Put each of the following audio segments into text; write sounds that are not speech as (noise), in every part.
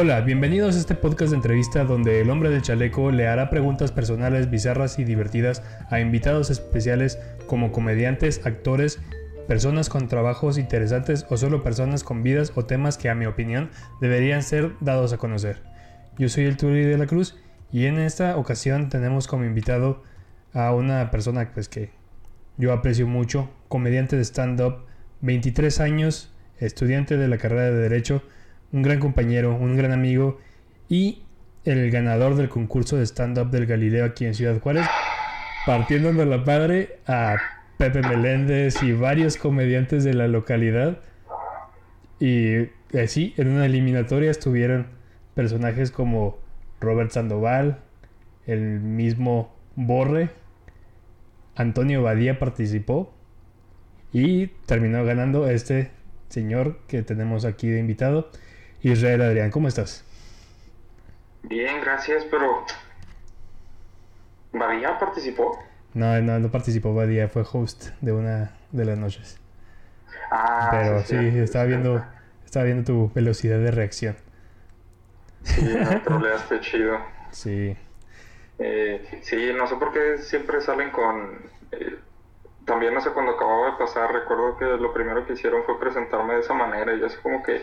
Hola, bienvenidos a este podcast de entrevista donde el hombre del chaleco le hará preguntas personales, bizarras y divertidas a invitados especiales como comediantes, actores, personas con trabajos interesantes o solo personas con vidas o temas que a mi opinión deberían ser dados a conocer. Yo soy el Turi de la Cruz y en esta ocasión tenemos como invitado a una persona pues que yo aprecio mucho, comediante de stand-up, 23 años, estudiante de la carrera de Derecho, un gran compañero, un gran amigo y el ganador del concurso de stand-up del Galileo aquí en Ciudad Juárez, partiendo de la padre a Pepe Meléndez y varios comediantes de la localidad. Y así, en una eliminatoria estuvieron personajes como Robert Sandoval, el mismo Borre, Antonio Badía participó y terminó ganando este señor que tenemos aquí de invitado. Israel Adrián, ¿cómo estás? Bien, gracias, pero ¿Badía participó? No, no, no participó Badía, fue host de una de las noches. Ah, pero sí, estaba viendo estaba viendo tu velocidad de reacción. Sí, me troleaste (laughs) chido. Sí. Eh, sí, no sé por qué siempre salen con... Eh, también, no sé, cuando acababa de pasar, recuerdo que lo primero que hicieron fue presentarme de esa manera y yo así como que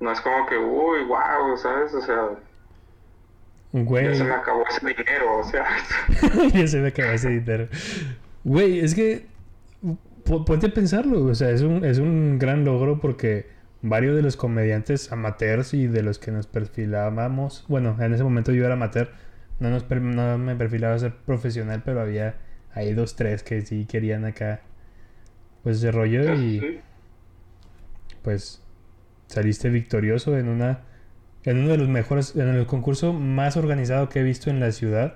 no es como que, uy, wow, ¿sabes? O sea, Güey. ya se me acabó ese dinero, o sea. (laughs) ya se me acabó ese dinero. Güey, es que po- ponte a pensarlo, o sea, es un, es un gran logro porque varios de los comediantes amateurs y de los que nos perfilábamos, bueno, en ese momento yo era amateur, no, nos no me perfilaba a ser profesional, pero había ahí dos, tres que sí querían acá, pues ese rollo y pues saliste victorioso en una en uno de los mejores en el concurso más organizado que he visto en la ciudad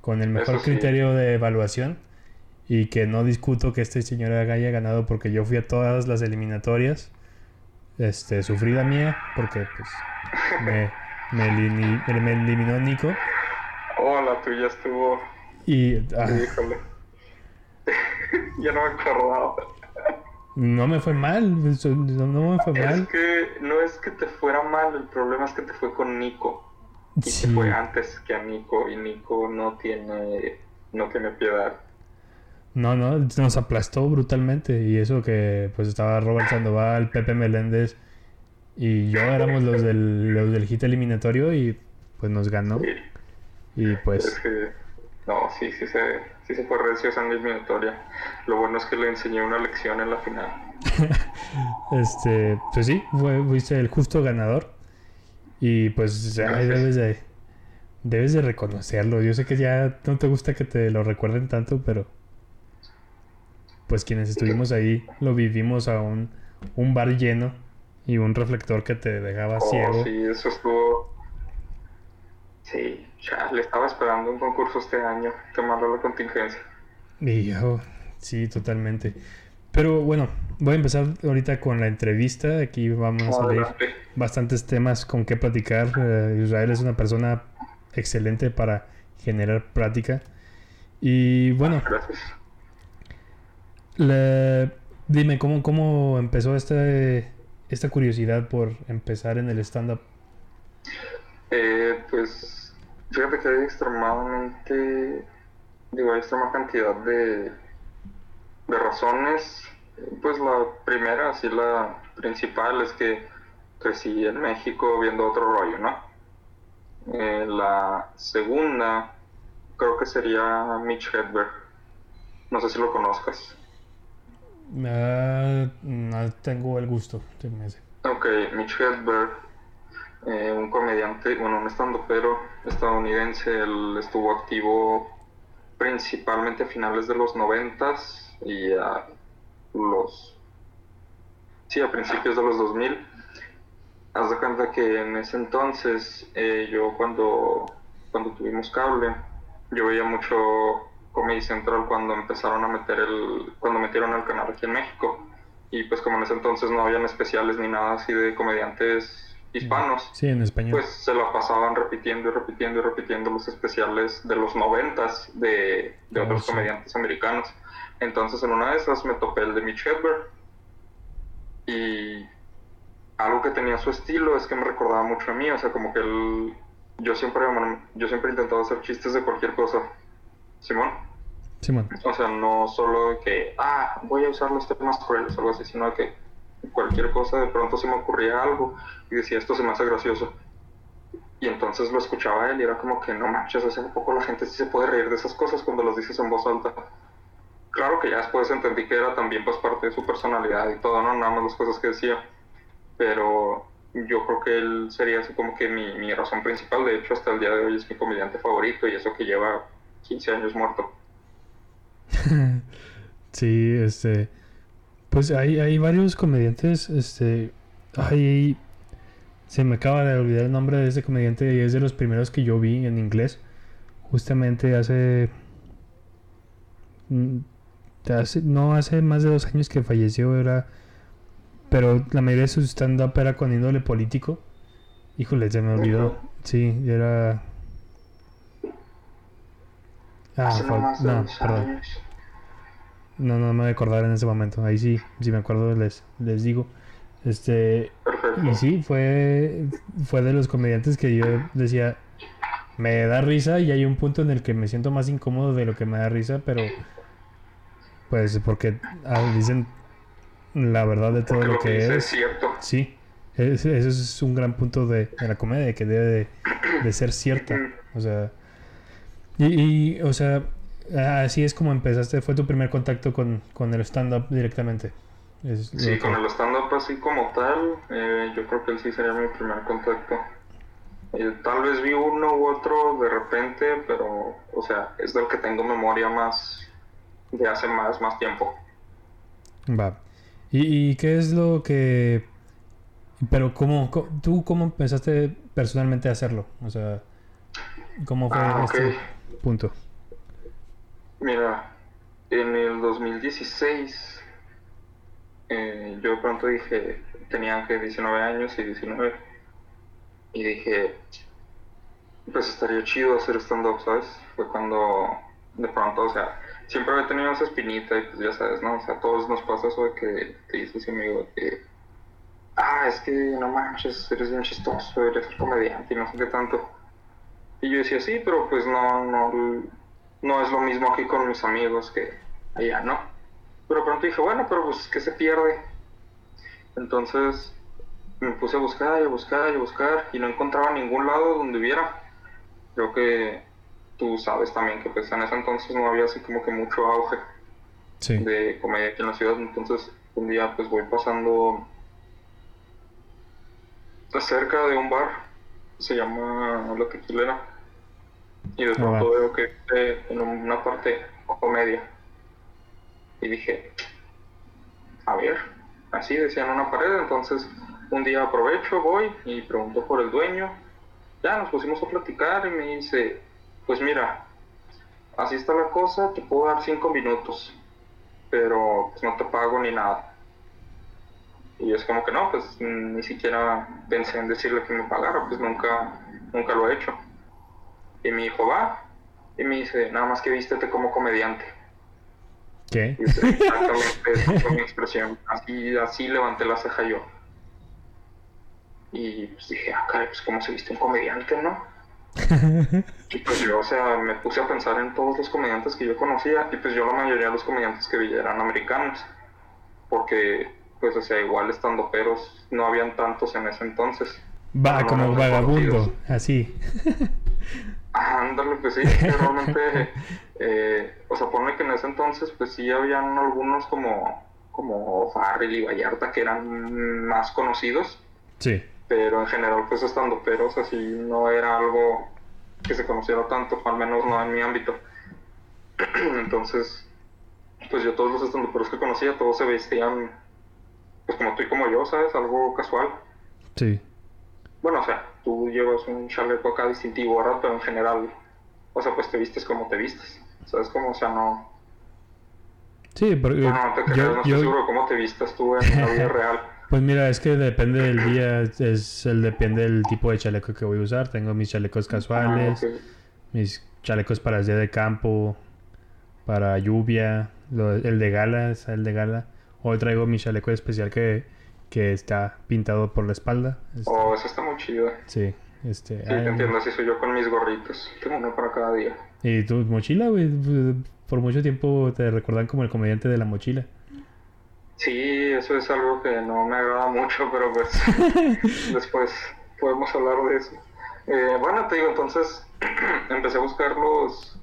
con el mejor sí. criterio de evaluación y que no discuto que este señor haya ganado porque yo fui a todas las eliminatorias este sufrí la mía porque pues me, me, elimi- me eliminó Nico Oh, la tuya estuvo. y ah, Híjole. (laughs) ya no me acordaba. No me fue mal no, me fue Es mal que no es que te fuera mal, el problema es que te fue con Nico. Y Sí. te fue antes que a Nico, y Nico no tiene, no tiene piedad. No, no, nos aplastó brutalmente. Y eso que pues estaba Robert Sandoval, Pepe Meléndez y yo éramos los del, los del hit eliminatorio y pues nos ganó. Sí. Y Es pues que, no, sí, sí se, sí se fue recio esa eliminatoria. Lo bueno es que le enseñé una lección en la final. (laughs) este, pues sí, fue- fuiste el justo ganador. Y pues ay, debes de debes de reconocerlo. Yo sé que ya no te gusta que te lo recuerden tanto, pero pues quienes estuvimos ahí lo vivimos a un, un bar lleno y un reflector que te dejaba Oh, ciego. sí, eso estuvo. Sí, ya le estaba esperando un concurso este año. Malo la contingencia. Yo, sí, totalmente. Pero bueno, voy a empezar ahorita con la entrevista. Aquí vamos a Adelante. bastantes temas con qué platicar. Eh, Israel es una persona excelente para generar práctica. Y bueno, Gracias. la- dime, ¿cómo, ¿cómo empezó este, esta curiosidad por empezar en el stand-up? Eh, pues fíjate que hay extremadamente, digo, hay extrema cantidad de, de razones. Pues la primera, así la principal, es que crecí en México viendo otro rollo, ¿no? Eh, la segunda, creo que sería Mitch Hedberg. No sé si lo conozcas. Ah, no tengo el gusto, se me hace. Ok, Mitch Hedberg, eh, un comediante, bueno, un estandopero estadounidense, él estuvo activo principalmente a finales de los noventas y a los... Sí, a principios de los 2000. Haz de cuenta que en ese entonces, eh, yo cuando, cuando tuvimos cable, yo veía mucho Comedy Central cuando empezaron a meter el... cuando metieron el canal aquí en México. Y pues como en ese entonces no habían especiales ni nada así de comediantes hispanos, Sí, en español. pues se la pasaban repitiendo y repitiendo y repitiendo los especiales de los noventas de, de Oh, otros sí. comediantes americanos. Entonces en una de esas me topé el de Mitch Hedberg y algo que tenía su estilo es que me recordaba mucho a mí, o sea, como que él, yo siempre, yo siempre intentaba hacer chistes de cualquier cosa. Simón. Simón. O sea, no solo que, ah, voy a usar los temas crueles o algo así, sino que cualquier cosa de pronto se me ocurría algo y decía, esto se me hace gracioso. Y entonces lo escuchaba él y era como que no manches, hace un poco la gente sí se puede reír de esas cosas cuando las dices en voz alta. Claro que ya después entendí que era también pues parte de su personalidad y todo, no nada más las cosas que decía. Pero yo creo que él sería así como que mi, mi razón principal. De hecho, hasta el día de hoy es mi comediante favorito y eso que lleva 15 años muerto. (laughs) sí, este. Pues hay, hay varios comediantes, este. Hay se me acaba de olvidar el nombre de ese comediante y es de los primeros que yo vi en inglés. Justamente hace. Mm, no hace más de dos años que falleció, era. Pero la mayoría de su stand-up era con índole político. Híjole, se me olvidó. Sí, era. Ah, no, perdón. No, no me voy a acordar en ese momento. Ahí sí, si me acuerdo les, les digo. Este, y sí, fue, fue de los comediantes que yo decía, me da risa y hay un punto en el que me siento más incómodo de lo que me da risa, pero pues porque ah, dicen la verdad de todo lo que es. cierto. Sí, ese, es un gran punto de, la comedia, que debe de, ser cierta. O sea, y, o sea, así es como empezaste, fue tu primer contacto con, con el stand-up directamente sí, con el stand-up así como tal, eh, yo creo que él sí sería mi primer contacto. Eh, tal vez vi uno u otro de repente, pero, o sea, es del que tengo memoria más de hace más, más tiempo. Va. ¿Y, qué es lo que... Pero cómo, tú cómo empezaste personalmente a hacerlo? O sea, ¿cómo fue ah, este punto? Mira, en el 2016 eh, yo pronto dije, tenía que 19 años y 19, y dije, pues estaría chido hacer stand-up, ¿sabes? Fue cuando de pronto, o sea, siempre había tenido esa espinita y pues ya sabes, ¿no? O sea, a todos nos pasa eso de que te dices amigo que, ah, es que no manches, eres bien chistoso, eres comediante y no sé qué tanto. Y yo decía, sí, pero pues no, no, no es lo mismo aquí con mis amigos que allá, ¿no? Pero pronto dije, bueno, pero pues, ¿qué se pierde? Entonces me puse a buscar y a buscar y a buscar y no encontraba ningún lado donde hubiera. Creo que tú sabes también que pues en ese entonces no había así como que mucho auge de comedia aquí en la ciudad. Entonces un día pues voy pasando cerca de un bar, se llama La Tequilera, y de pronto veo que en una parte comedia y dije, a ver, así decían una pared, entonces un día aprovecho, voy y pregunto por el dueño. Ya nos pusimos a platicar y me dice, pues mira, así está la cosa, te puedo dar cinco minutos, pero pues no te pago ni nada. Y es como que no, pues ni siquiera pensé en decirle que me pagara, pues nunca, nunca lo he hecho. Y mi hijo va y me dice, nada más que vístete como comediante. ¿Qué? Exactamente, esa fue mi expresión. Así, así levanté la ceja yo. Y pues dije, ah, caray, pues cómo se viste un comediante, ¿no? (laughs) y pues yo, o sea, me puse a pensar en todos los comediantes que yo conocía y pues yo la mayoría de los comediantes que vi eran americanos. Porque, pues, o sea, igual estando peros, no habían tantos en ese entonces. Va, como vagabundo, así. (laughs) Ándale, pues sí, realmente, (laughs) eh, o sea, pone que en ese entonces, pues sí habían algunos como, como Farrell y Vallarta que eran más conocidos. Sí. Pero en general, pues estando peros, así no era algo que se conociera tanto, al menos no en mi ámbito. (clears throat) Entonces, pues yo todos los estandoperos que conocía, todos se vestían, pues como tú y como yo, ¿sabes? Algo casual. Sí. Bueno, o sea, tú llevas un chaleco acá distintivo, ¿verdad? Pero en general, o sea, pues te vistes como te vistes. ¿Sabes cómo? O sea, no. Sí, pero. No, no te yo, no estoy seguro cómo te vistas tú en la vida (laughs) real. Pues mira, es que depende del día, es el depende del tipo de chaleco que voy a usar. Tengo mis chalecos ah, casuales, mis chalecos para el día de campo, para lluvia, el de gala, el de gala. Hoy traigo mi chaleco especial que que está pintado por la espalda. Este, Oh, eso está muy chido. sí, este. Sí, te entiendo, así soy yo con mis gorritos. Tengo uno para cada día. y tu mochila, güey, por mucho tiempo te recuerdan como el comediante de la mochila. Sí, eso es algo que no me agrada mucho, pero pues (laughs) después podemos hablar de eso. Eh, bueno, te digo, entonces (clears throat) empecé a buscar los,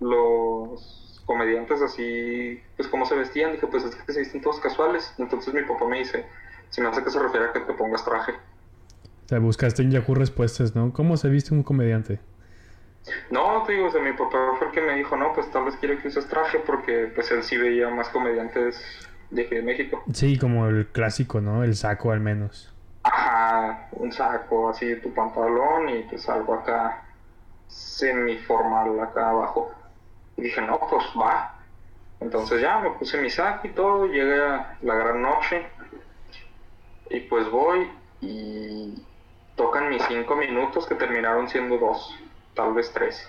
los comediantes así, pues cómo se vestían. Dije, pues es que se visten todos casuales. Entonces mi papá me dice, si me hace que se refiere a que te pongas traje. O sea, buscaste en Yahoo respuestas, ¿no? ¿Cómo se viste un comediante? No, te digo, o sea, mi papá fue el que me dijo, no, pues tal vez quiere que uses traje porque pues él sí veía más comediantes de aquí de México. Sí, como el clásico, ¿no? El saco al menos. Ajá, un saco, así tu pantalón y pues algo acá semiformal acá abajo. Y dije, no, pues va. Entonces ya me puse mi saco y todo, llegué a la gran noche y pues voy y tocan mis cinco minutos que terminaron siendo dos, tal vez tres,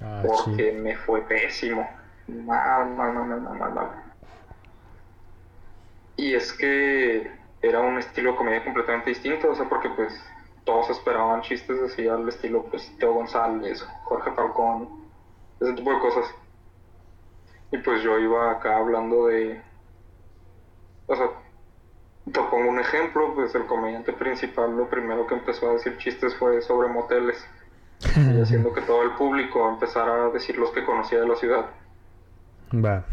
Ah, porque sí. me fue pésimo. Mal, mal, mal, mal, mal, mal, mal. Y es que era un estilo de comedia completamente distinto, o sea, porque pues todos esperaban chistes así al estilo pues Teo González, Jorge Falcón, ese tipo de cosas. Y pues yo iba acá hablando de, o sea, te pongo un ejemplo, pues el comediante principal lo primero que empezó a decir chistes fue sobre moteles, (laughs) y haciendo que todo el público empezara a decir los que conocía de la ciudad. Va.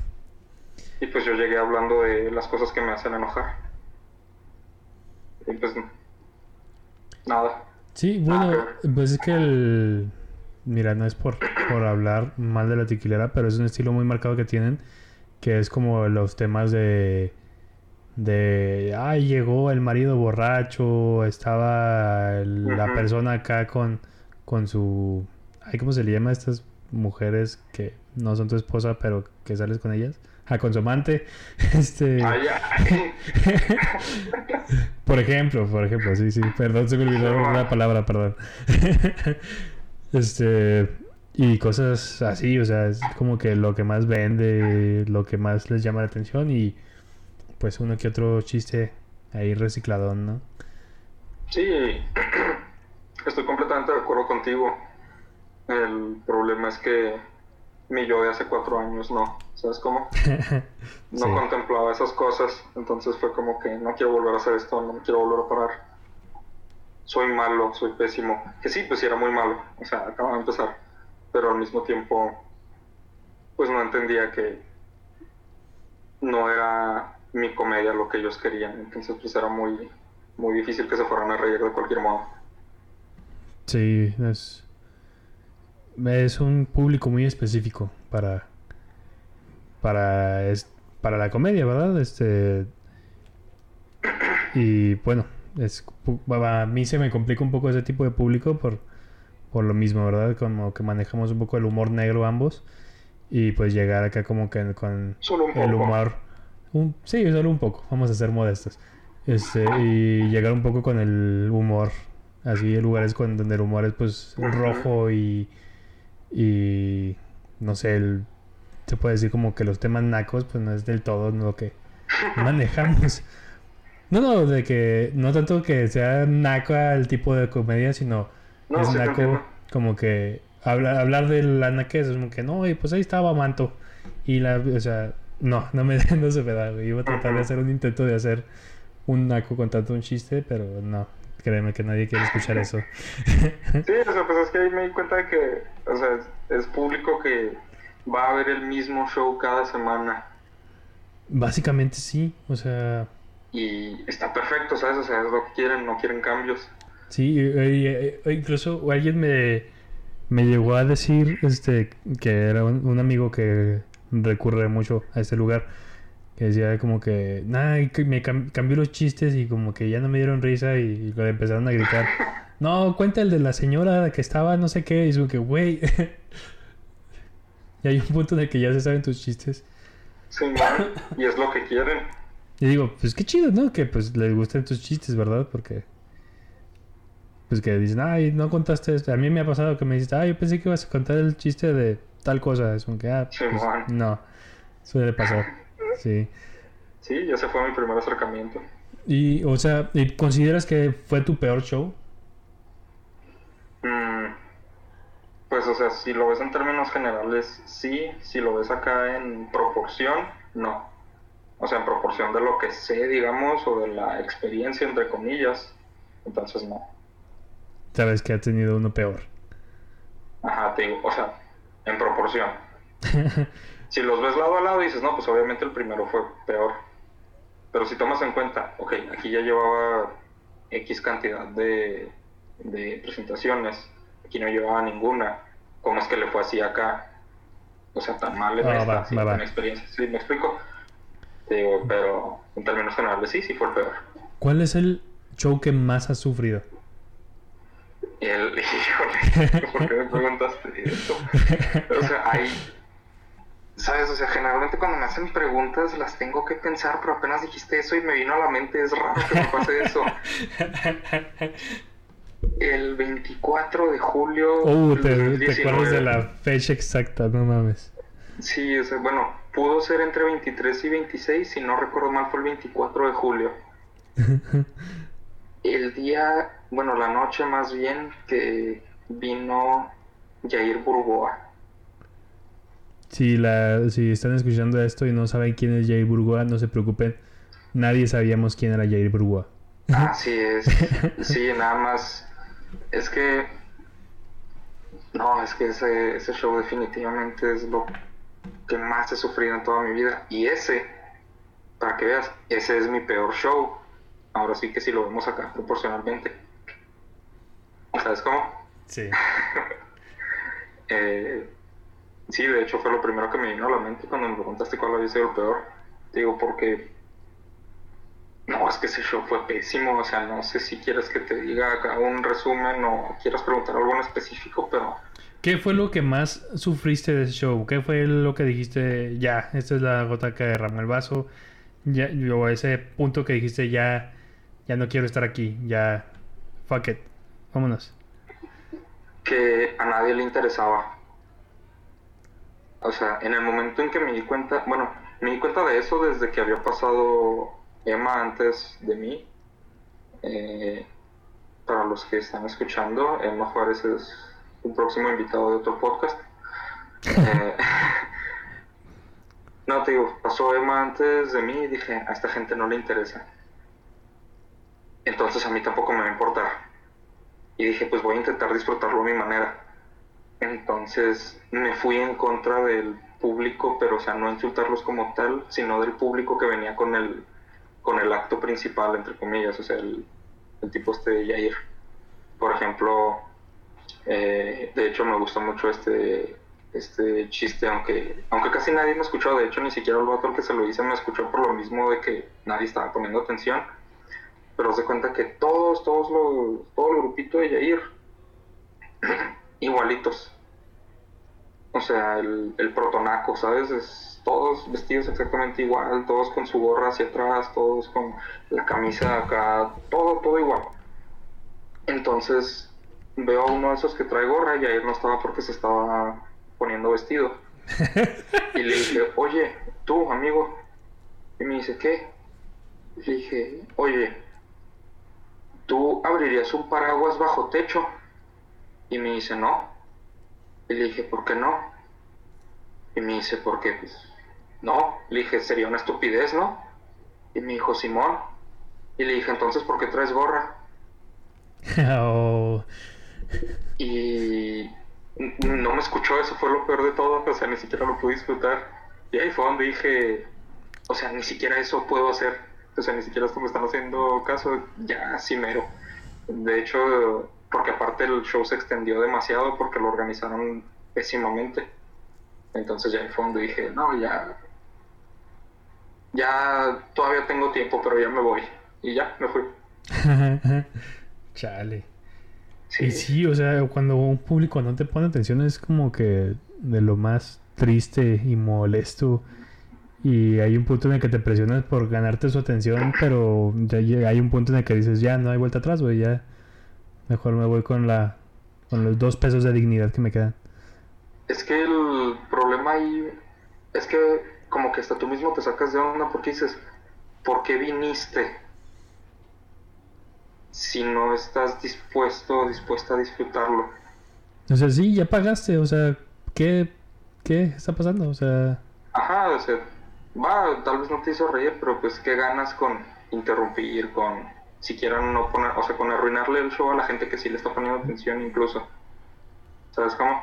Y pues yo llegué hablando de las cosas que me hacen enojar. Y pues nada. Sí, bueno, pues es que el... Mira, no es por, por hablar mal de la tequilera, pero es un estilo muy marcado que tienen, que es como los temas de... De, ay, llegó el marido borracho, estaba el- la persona acá con, con su... Ay, ¿cómo se le llama a estas mujeres que no son tu esposa, pero que sales con ellas? Ah, con su amante. (laughs) Este... Ay, ay. (laughs) Por ejemplo, por ejemplo, sí, sí. Perdón, se me olvidó una palabra, perdón. (laughs) este. Y cosas así, o sea, es como que lo que más vende, lo que más les llama la atención y pues uno que otro chiste ahí recicladón, ¿no? Sí, (clears throat) estoy completamente de acuerdo contigo. El problema es que mi yo de hace cuatro años no, ¿sabes cómo? (laughs) No Sí. contemplaba esas cosas, entonces fue como que no quiero volver a hacer esto, no me quiero volver a parar. Soy malo, soy pésimo. Que sí, pues sí era muy malo, o sea, acababa de empezar, pero al mismo tiempo, pues no entendía que no era mi comedia lo que ellos querían, entonces pues era muy, muy difícil que se fueran a reír de cualquier modo. Sí, es. Es un público muy específico para. Para. Es, para la comedia, ¿verdad? Este. Y bueno, es, a mí se me complica un poco ese tipo de público por, por lo mismo, ¿verdad? Como que manejamos un poco el humor negro ambos. Y pues llegar acá como que con Solo un poco. el humor. Un, sí, solo un poco, vamos a ser modestos. Este, y llegar un poco con el humor. Así, lugares con, donde el humor es pues rojo y. Y. No sé, el, se puede decir como que los temas nacos, pues no es del todo lo que (laughs) manejamos. No, no, de que. No tanto que sea naco el tipo de comedia, sino No, es naco como que habla- hablar de la naquez es como que no, y pues ahí estaba Manto. Y la, o sea, no, (laughs) no me no se me da, güey. Iba a tratar de hacer un intento de hacer un naco contando un chiste, pero no. Créeme que nadie quiere escuchar eso. (laughs) Sí, o sea, pues es que ahí me di cuenta de que, o sea, es público que va a ver el mismo show cada semana Básicamente sí, o sea, y está perfecto, ¿sabes? O sea, es lo que quieren, no quieren cambios. sí, y- incluso alguien me, me llegó a decir este que era un, un amigo que recurre mucho a este lugar, que decía como que, que me cam- cambió los chistes y como que ya no me dieron risa y, y le empezaron a gritar, (laughs) no, cuenta el de la señora que estaba no sé qué, y como que, güey, (laughs) y hay un punto en el que ya se saben tus chistes. Sin mal, y es lo que quieren. Y digo, pues qué chido, ¿no? Que pues les gusten tus chistes, ¿verdad? Porque. Pues que dicen, ay, no contaste esto. A mí me ha pasado que me dices, ay, yo pensé que ibas a contar el chiste de tal cosa. Es como que, ah, pues, no. Suele pasar. Sí. Sí, ese fue mi primer acercamiento. Y, o sea, ¿y ¿consideras que fue tu peor show? Mm, pues, o sea, si lo ves en términos generales, sí. Si lo ves acá en proporción, no. O sea, en proporción de lo que sé, digamos, o de la experiencia, entre comillas. Entonces, no. Sabes que ha tenido uno peor. Ajá, te digo, o sea, en proporción. (laughs) si los ves lado a lado, dices, no, pues obviamente el primero fue peor. Pero si tomas en cuenta, ok, aquí ya llevaba X cantidad de, de presentaciones, aquí no llevaba ninguna, ¿cómo es que le fue así acá? O sea, tan mal en Ah, esta, va, sí, va, va. con experiencia. Sí, me explico. Te digo, pero en términos generales sí, sí fue el peor. ¿Cuál es el show que más has sufrido? El, (laughs) híjole, ¿por qué me preguntaste esto? O sea, hay, ¿sabes? O sea, generalmente cuando me hacen preguntas las tengo que pensar, pero apenas dijiste eso y me vino a la mente, es raro que me pase eso. El 24 de julio del te, te 2019. acuerdas de la fecha exacta, no mames. Sí, o sea, bueno, pudo ser entre 23 y 26, si no recuerdo mal fue el 24 de julio. (laughs) El día, bueno, la noche más bien, que vino Jair Burgoa. Si, la, si están escuchando esto y no saben quién es Jair Burgoa, no se preocupen. Nadie sabíamos quién era Jair Burgoa. Así es. (laughs) Sí, nada más. Es que. No, es que ese, ese show definitivamente es lo que más he sufrido en toda mi vida. Y ese, para que veas, ese es mi peor show. Ahora sí que si lo vemos acá proporcionalmente. ¿Sabes cómo? Sí. (laughs) Eh, sí, de hecho fue lo primero que me vino a la mente cuando me preguntaste cuál había sido el peor. Digo, porque. No, es que ese show fue pésimo. O sea, no sé si quieres que te diga acá un resumen o quieras preguntar algo en específico, pero. ¿Qué fue lo que más sufriste de ese show? ¿Qué fue lo que dijiste, ya, esta es la gota que derramó el vaso? Ya, o ese punto que dijiste, ya, ya no quiero estar aquí, ya, fuck it, vámonos. que a nadie le interesaba. O sea, en el momento en que me di cuenta, bueno, me di cuenta de eso desde que había pasado Emma antes de mí. Eh, para los que están escuchando, Emma Juárez es un próximo invitado de otro podcast. (laughs) Eh, (laughs) no, te digo, pasó Emma antes de mí y dije, a esta gente no le interesa. Entonces a mí tampoco me va a importar. Y dije, pues voy a intentar disfrutarlo a mi manera. Entonces me fui en contra del público, pero o sea, no insultarlos como tal, sino del público que venía con el, con el acto principal, entre comillas, o sea, el, el tipo este de Yair. Por ejemplo, eh, de hecho me gustó mucho este, este chiste, aunque, aunque casi nadie me escuchó, de hecho ni siquiera el vato que se lo hice me escuchó por lo mismo de que nadie estaba poniendo atención. Pero se cuenta que todos, todos los, todo el grupito de Yair, (clears throat) igualitos. O sea, el, el protonaco, ¿sabes? Es, todos vestidos exactamente igual, todos con su gorra hacia atrás, todos con la camisa acá, todo, todo igual. Entonces veo a uno de esos que trae gorra y ayer no estaba porque se estaba poniendo vestido. (laughs) Y le dije, oye, tú, amigo. Y me dice, ¿qué? Le dije, oye, ¿tú abrirías un paraguas bajo techo? Y me dice, no. Y le dije, ¿por qué no? Y me dice, porque pues, no. Le dije, sería una estupidez, ¿no? Y me dijo, Simón. Y le dije, entonces, ¿por qué traes gorra? (laughs) (laughs) Oh, Y no me escuchó, eso fue lo peor de todo, o sea, ni siquiera lo pude disfrutar. Y ahí fue donde dije, o sea, ni siquiera eso puedo hacer, o sea, ni siquiera esto me están haciendo caso, ya sí mero. De hecho, porque aparte el show se extendió demasiado porque lo organizaron pésimamente. Entonces ya ahí fue donde dije, no, ya, ya todavía tengo tiempo, pero ya me voy. Y ya, me fui. (laughs) Chale. Sí. Y sí, o sea, cuando un público no te pone atención es como que de lo más triste y molesto. Y hay un punto en el que te presionas por ganarte su atención, pero ya hay un punto en el que dices, ya no hay vuelta atrás, güey, ya mejor me voy con la con los dos pesos de dignidad que me quedan. Es que el problema ahí es que como que hasta tú mismo te sacas de onda porque dices, ¿por qué viniste? Si no estás dispuesto o dispuesta a disfrutarlo. O sea, sí, ya pagaste, o sea, ¿qué, qué está pasando? O sea... Ajá, o sea, va, tal vez no te hizo reír, pero pues qué ganas con interrumpir, con siquiera no poner, o sea, con arruinarle el show a la gente que sí le está poniendo atención incluso. ¿Sabes cómo?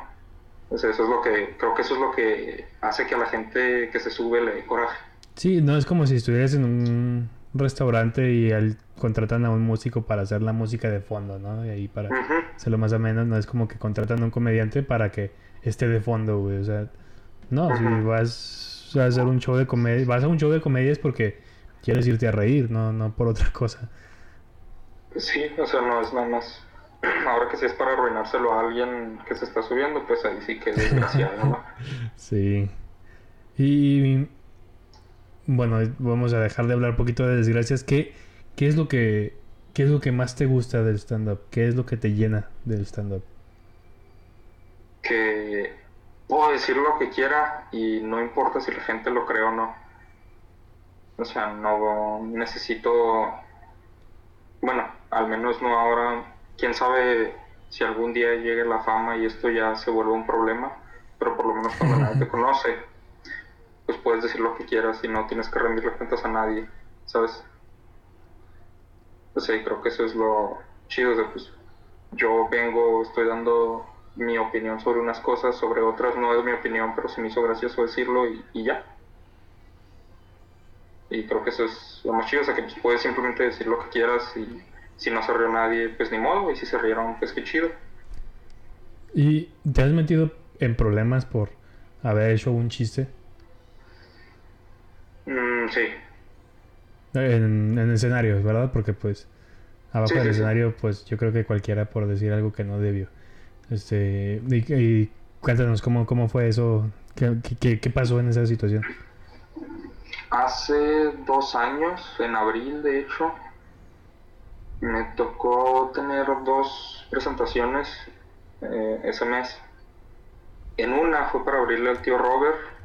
O sea, eso es lo que, creo que eso es lo que hace que a la gente que se sube le dé coraje. Sí, no es como si estuvieras en un restaurante y al, contratan a un músico para hacer la música de fondo, ¿no? Y ahí para hacerlo más o menos, no es como que contratan a un comediante para que esté de fondo, güey. O sea, no, si vas a hacer un show de comedia, vas a un show de comedia es porque quieres irte a reír, no, no por otra (laughs) cosa. Sí, o sea, no es nada más. (clears throat) Ahora que si es para arruinárselo a alguien que se está subiendo, pues ahí sí que es desgraciado, ¿no? (laughs) sí. Y bueno, vamos a dejar de hablar un poquito de desgracias. ¿Qué, qué es lo que qué es lo que más te gusta del stand-up? ¿Qué es lo que te llena del stand-up? Que puedo decir lo que quiera y no importa si la gente lo cree o no. O sea, no necesito, bueno, al menos no ahora, quién sabe si algún día llegue la fama y esto ya se vuelve un problema, pero por lo menos cuando nadie te (laughs) conoce, pues puedes decir lo que quieras y no tienes que rendirle cuentas a nadie, ¿sabes? Pues sí, creo que eso es lo chido, pues yo vengo, estoy dando mi opinión sobre unas cosas, sobre otras no es mi opinión, pero se me hizo gracioso decirlo y, ya. Y creo que eso es lo más chido, o sea que pues, puedes simplemente decir lo que quieras y si no se rió nadie, pues ni modo, y si se rieron, pues qué chido. ¿Y te has metido en problemas por haber hecho un chiste? Mm, sí. En, en escenarios, ¿verdad? Porque pues abajo del escenario, pues yo creo que cualquiera por decir algo que no debió. Este, y, cuéntanos cómo, cómo fue eso, ¿Qué, qué, pasó en esa situación. Hace dos años, en abril de hecho, me tocó tener dos presentaciones eh, ese mes. En una fue para abrirle al tío Robert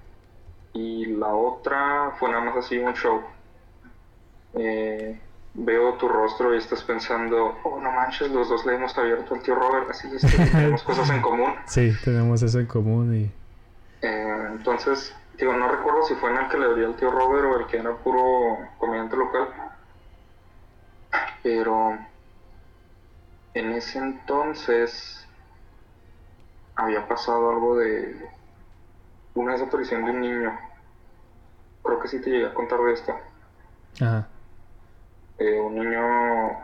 y la otra fue nada más así un show. Eh, veo tu rostro y estás pensando, oh no manches, los dos le hemos abierto al tío Robert, así es que tenemos (laughs) cosas en común. Sí, tenemos eso en común y... Eh, entonces, digo, no recuerdo si fue en el que le abría al tío Robert o el que era puro comediante local, pero en ese entonces había pasado algo de una desaparición de un niño. Creo que sí te llegué a contar de esto. Ajá. Eh, un niño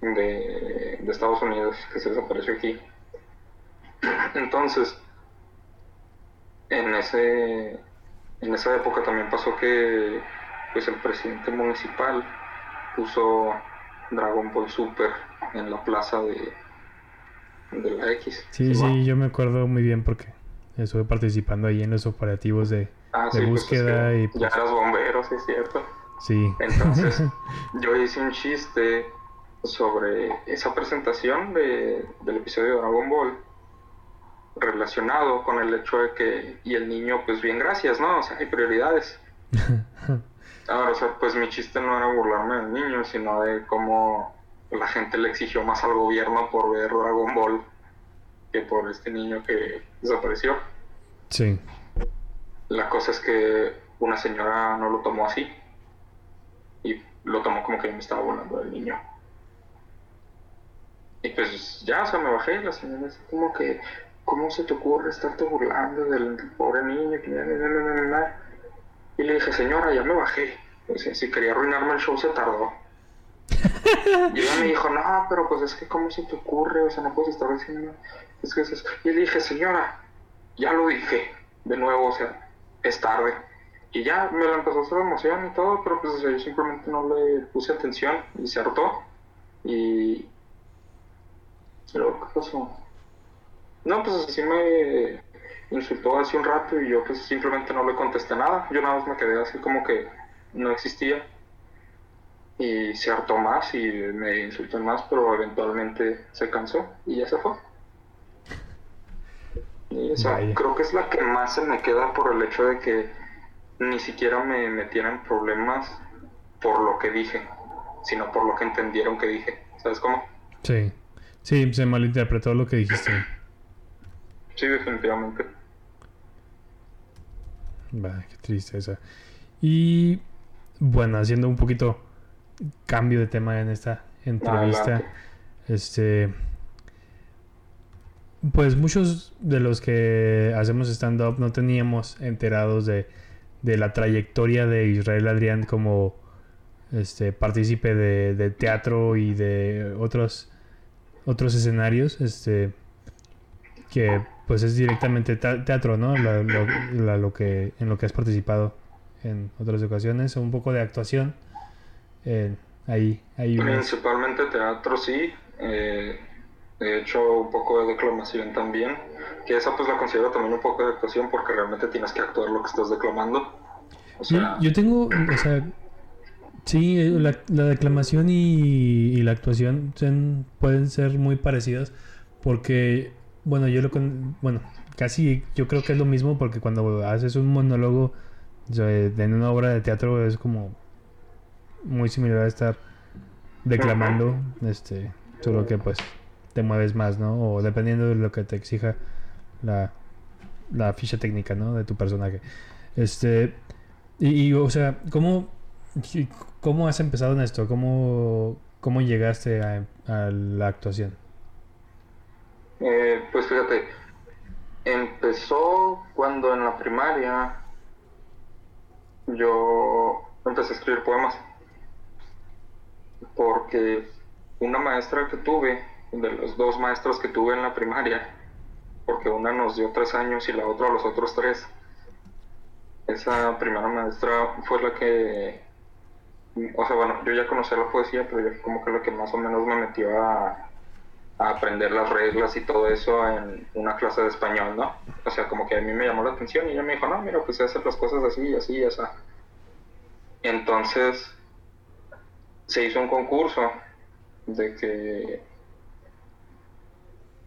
de, de Estados Unidos que se desapareció aquí. Entonces, en ese en esa época también pasó que pues el presidente municipal puso Dragon Ball Super en la plaza de, de la X. Sí, sí, yo me acuerdo muy bien porque estuve participando ahí en los operativos de, ah, pues búsqueda y ya pues eras bombero, sí es cierto. Sí. Entonces, (laughs) yo hice un chiste sobre esa presentación de, del episodio de Dragon Ball relacionado con el hecho de que y el niño pues bien gracias, ¿no? O sea, hay prioridades. (laughs) Ahora, o sea, pues mi chiste no era burlarme del niño, sino de cómo la gente le exigió más al gobierno por ver Dragon Ball que por este niño que desapareció. Sí. La cosa es que una señora no lo tomó así y lo tomó como que me estaba burlando del niño. Y pues ya, o sea, me bajé y la señora así como que, ¿cómo se te ocurre estarte burlando del pobre niño? Y le dije, señora, ya me bajé. si quería arruinarme el show se tardó. (laughs) y ella me dijo, no, pero pues es que cómo se te ocurre, o sea, no puedes estar diciendo es que es Y le dije, señora, ya lo dije, de nuevo, o sea, es tarde. Y ya me lo empezó a hacer emoción y todo, pero pues yo simplemente no le puse atención y se hartó. Y... Pero, ¿qué pasó? No, pues así me insultó hace un rato y yo pues simplemente no le contesté nada. Yo nada más me quedé así como que no existía. Y se hartó más y me insultó más, pero eventualmente se cansó y ya se fue creo que es la que más se me queda por el hecho de que ni siquiera me metieran problemas por lo que dije. sino por lo que entendieron que dije. ¿Sabes cómo? Sí. Sí, se malinterpretó lo que dijiste. Sí, definitivamente. Va, qué tristeza. Y bueno, haciendo un poquito cambio de tema en esta entrevista. Este. Pues muchos de los que hacemos stand-up no teníamos enterados de, de, la trayectoria de Israel Adrián como este partícipe de, de teatro y de otros otros escenarios. Este que pues es directamente teatro, ¿no? lo que, en lo que has participado en otras ocasiones, un poco de actuación. Eh, ahí, ahí Principalmente teatro, sí. Eh, de hecho, un poco de declamación también. Que esa pues la considero también un poco de actuación porque realmente tienes que actuar lo que estás declamando. yo, tengo, o sea, sí, la, la declamación y, y, la actuación pueden ser muy parecidas porque bueno, yo lo con, bueno, casi yo creo que es lo mismo porque cuando haces un monólogo en una obra de teatro es como muy similar a estar declamando, este, solo que pues te mueves más, ¿no? O dependiendo de lo que te exija la, la ficha técnica, ¿no? De tu personaje. Este, y, o sea, ¿cómo, ¿cómo has empezado en esto? ¿Cómo, cómo llegaste a la actuación? Eh, pues fíjate, empezó cuando en la primaria yo empecé a escribir poemas. Porque una maestra que tuve, de los dos maestros que tuve en la primaria, porque una nos dio tres años y la otra los otros tres, esa primera maestra fue la que, o sea, bueno, yo ya conocía la poesía, pero yo como que la que más o menos me metió a, aprender las reglas y todo eso en una clase de español, ¿no? O sea, como que a mí me llamó la atención y ella me dijo, no, mira, pues se hacen las cosas así y así y así. Entonces, se hizo un concurso de que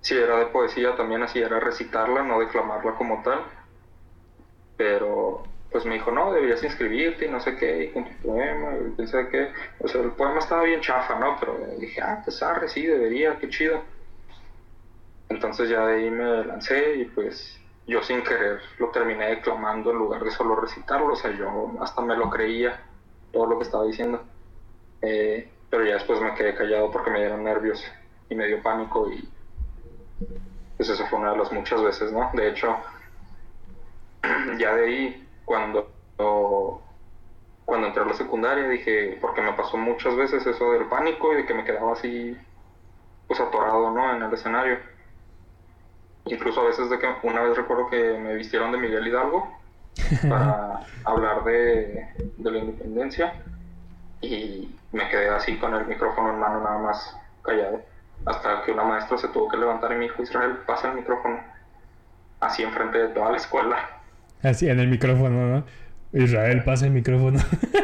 si era de poesía también así era recitarla, no declamarla como tal. Pero pues me dijo, no, deberías inscribirte y no sé qué, y con tu poema, y pensé que, o sea, el poema estaba bien chafa, ¿no? Pero dije, ah, pues arre, sí, debería, qué chido. Entonces ya de ahí me lancé y pues yo sin querer lo terminé declamando en lugar de solo recitarlo, o sea, yo hasta me lo creía todo lo que estaba diciendo. Eh, pero ya después me quedé callado porque me dieron nervios y me dio pánico y pues eso fue una de las muchas veces, ¿no? De hecho, (clears throat) ya de ahí cuando, cuando entré a la secundaria dije, porque me pasó muchas veces eso del pánico y de que me quedaba así, pues atorado, ¿no? En el escenario. Incluso a veces de que una vez recuerdo que me vistieron de Miguel Hidalgo (laughs) para hablar de, de la independencia y me quedé así con el micrófono en mano nada más callado hasta que una maestra se tuvo que levantar y me dijo Israel pasa el micrófono así enfrente de toda la escuela Así en el micrófono, ¿no? Israel, pasa el micrófono.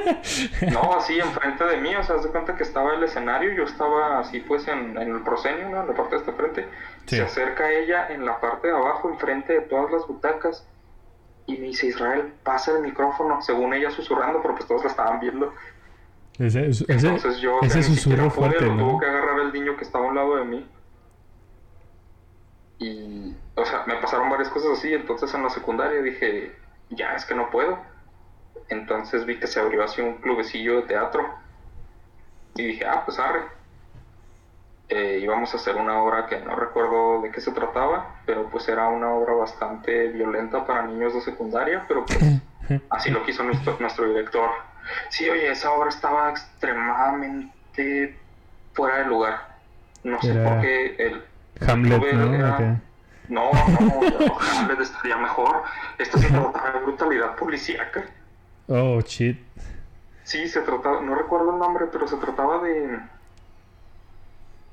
(laughs) no, así (laughs) enfrente de mí, o sea, de cuenta que estaba el escenario, yo estaba así pues en, el proscenio, ¿no? En la parte de esta frente. Se acerca ella en la parte de abajo, enfrente de todas las butacas, y me dice, Israel, pasa el micrófono, según ella susurrando, porque pues todos la estaban viendo. Ese, Entonces yo, ese susurro fuerte, ¿no? Tuvo que agarrar el niño que estaba a un lado de mí. Y, o sea, me pasaron varias cosas así, entonces en la secundaria dije, ya es que no puedo. Entonces vi que se abrió así un clubecillo de teatro. Y dije, ah, pues arre. Eh, íbamos a hacer una obra que no recuerdo de qué se trataba, pero pues era una obra bastante violenta para niños de secundaria, pero pues (laughs) así lo quiso nuestro, nuestro director. Sí, oye, esa obra estaba extremadamente fuera de lugar. No sé por qué el, Hamlet, ¿no? No, no, Hamlet estaría mejor. Esto se trataba de brutalidad policíaca. Oh, shit. Sí, se trataba, no recuerdo el nombre, pero se trataba de...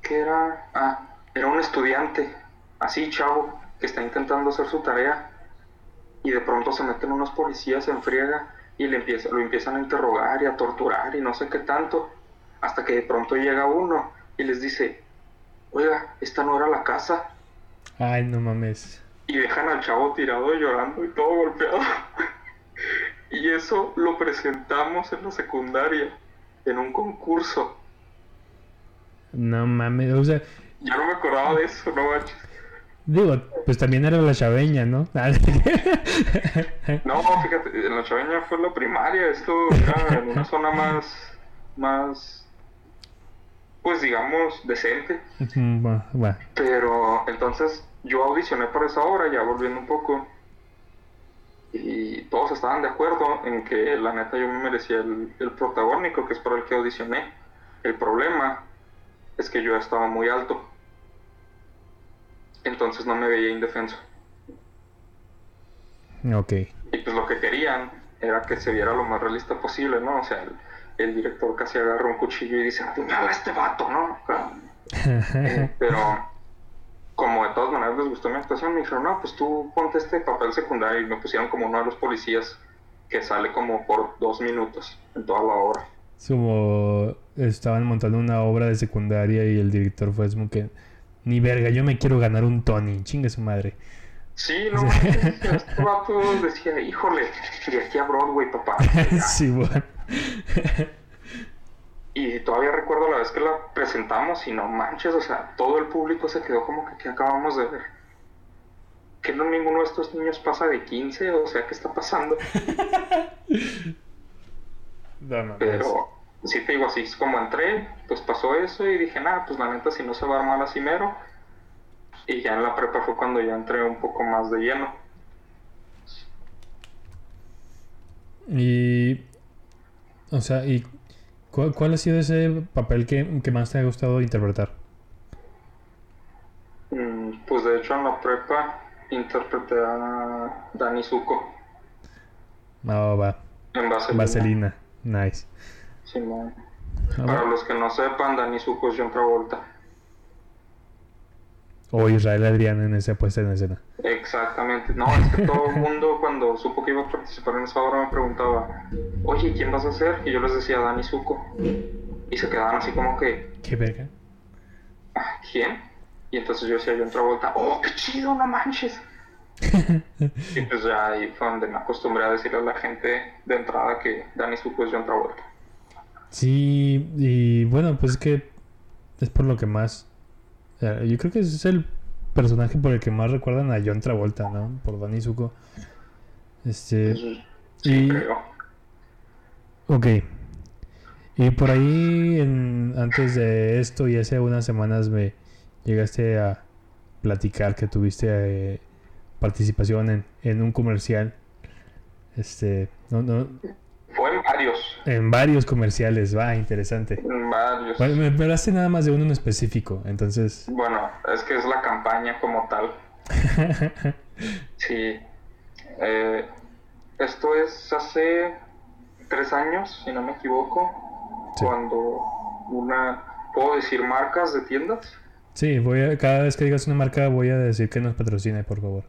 ¿Qué era? Ah, era un estudiante, así chavo, que está intentando hacer su tarea y de pronto se meten unos policías en friega y le empieza, lo empiezan a interrogar y a torturar y no sé qué tanto, hasta que de pronto llega uno y les dice, oiga, esta no era la casa. Ay, no mames. Y dejan al chavo tirado llorando y todo golpeado. (laughs) y eso lo presentamos en la secundaria, en un concurso. No mames, o sea. Ya no me acordaba de eso, no manches. Digo, pues también era la chaveña, ¿no? no, fíjate, en la chaveña fue la primaria, esto era en una zona más, más, pues digamos, decente. Pero entonces yo audicioné por esa obra, ya volviendo un poco, y todos estaban de acuerdo en que la neta yo me merecía el, el protagónico, que es por el que audicioné. El problema es que yo estaba muy alto entonces no me veía indefenso. Ok. Y pues lo que querían era que se viera lo más realista posible, ¿no? O sea, el, director casi agarra un cuchillo y dice, apuñala a este vato, ¿no? (laughs) Eh, pero como de todas maneras les gustó mi actuación, me dijeron, no, pues tú ponte este papel secundario y me pusieron como uno de los policías que sale como por dos minutos en toda la obra. Como estaban montando una obra de secundaria y el director fue como que ni verga, yo me quiero ganar un Tony, chingue su madre. Sí, (laughs) no, este vato decía, híjole, de aquí a Broadway, papá. (laughs) sí, bueno. y todavía recuerdo la vez que la presentamos y no manches, o sea, todo el público se quedó como que, ¿qué acabamos de ver? Que no ninguno de estos niños pasa de 15, o sea, ¿qué está pasando? (laughs) Pero sí te digo, así es como entré, pues pasó eso y dije, nada, pues la neta, si no se va a armar así mero. Y ya en la prepa fue cuando ya entré un poco más de lleno. Y. O sea, ¿y cuál, ha sido ese papel que, que, más te ha gustado interpretar? Mm, pues de hecho en la prepa interpreté a Dani Zuko. No, va. En Vaselina. Vaselina. Nice. Para los que no sepan, Dani Zuko es John Travolta. O Israel Adrián en esa puesta en escena. Exactamente. No, es que todo el mundo (laughs) cuando supo que iba a participar en esa obra me preguntaba, oye, ¿quién vas a hacer? Y yo les decía Dani Zuko. Y se quedaban así como que... ¿Qué verga? ¿Quién? Y entonces yo decía John Travolta, ¡oh, qué chido, no manches! (laughs) y pues ya ahí fue donde me acostumbré a decirle a la gente de entrada que Dani Zuko es John Travolta. Sí, y bueno, pues es que es por lo que más. yo creo que ese es el personaje por el que más recuerdan a John Travolta, ¿no? Por Danny Zuko. Este. y. Ok. Y por ahí, en, antes de esto y hace unas semanas, me llegaste a platicar que tuviste eh, participación en, en un comercial. Este. No, no. En varios comerciales, va, interesante. En varios. Bueno, me hablaste nada más de uno en específico, entonces. Bueno, es que es la campaña como tal. (laughs) sí. Eh, esto es hace tres años, si no me equivoco, cuando una... ¿Puedo decir marcas de tiendas? Sí, voy a, cada vez que digas una marca voy a decir que nos patrocine, por favor.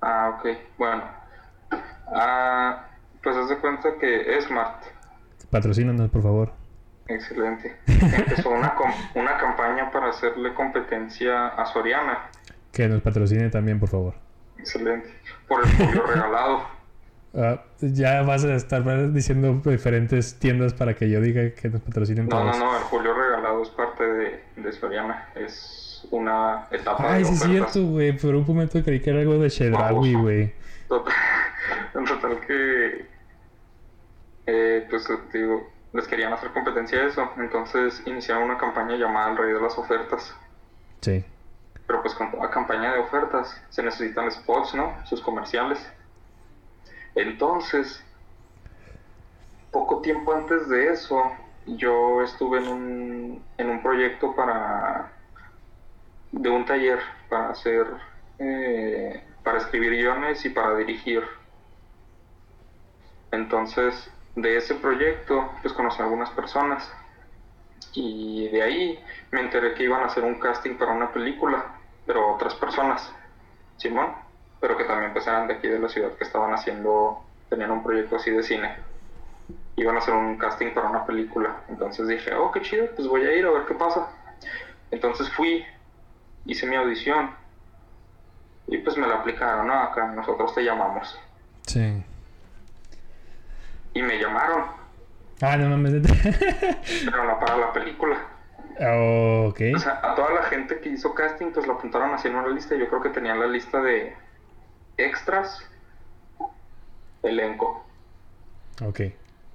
Ah, ok. Bueno. Ah, pues haz de cuenta que Smart. Patrocínanos, por favor. Excelente. Empezó una, una campaña para hacerle competencia a Soriana. Que nos patrocine también, por favor. Excelente. Por el julio regalado. (laughs) Ah, ya vas a estar diciendo diferentes tiendas para que yo diga que nos patrocinen no, No, no, el julio regalado es parte de, de Soriana. Es una etapa Ay, sí es cierto, güey. Por un momento creí que era algo de Shedrawi, güey. Total, en (laughs) total que eh, pues digo, les querían hacer competencia a eso, entonces iniciaron una campaña llamada El Rey de las Ofertas. Sí. Pero pues con toda campaña de ofertas se necesitan spots, ¿no? Sus comerciales. Entonces, poco tiempo antes de eso, yo estuve en un, en un proyecto para de un taller para hacer eh, para escribir guiones y para dirigir entonces de ese proyecto, pues conocí a algunas personas. Y de ahí me enteré que iban a hacer un casting para una película, pero otras personas, Simón, pero que también pues eran de aquí de la ciudad que estaban haciendo, tenían un proyecto así de cine. Iban a hacer un casting para una película. Entonces dije, oh, qué chido, pues voy a ir a ver qué pasa. Entonces fui, hice mi audición y pues me la aplicaron, ¿no? Acá nosotros te llamamos. Sí y me llamaron. Ah, no mames. (laughs) Pero no para la película. Ok. O sea, a toda la gente que hizo casting, pues lo apuntaron así en una lista. Yo creo que tenían la lista de extras, elenco. Ok.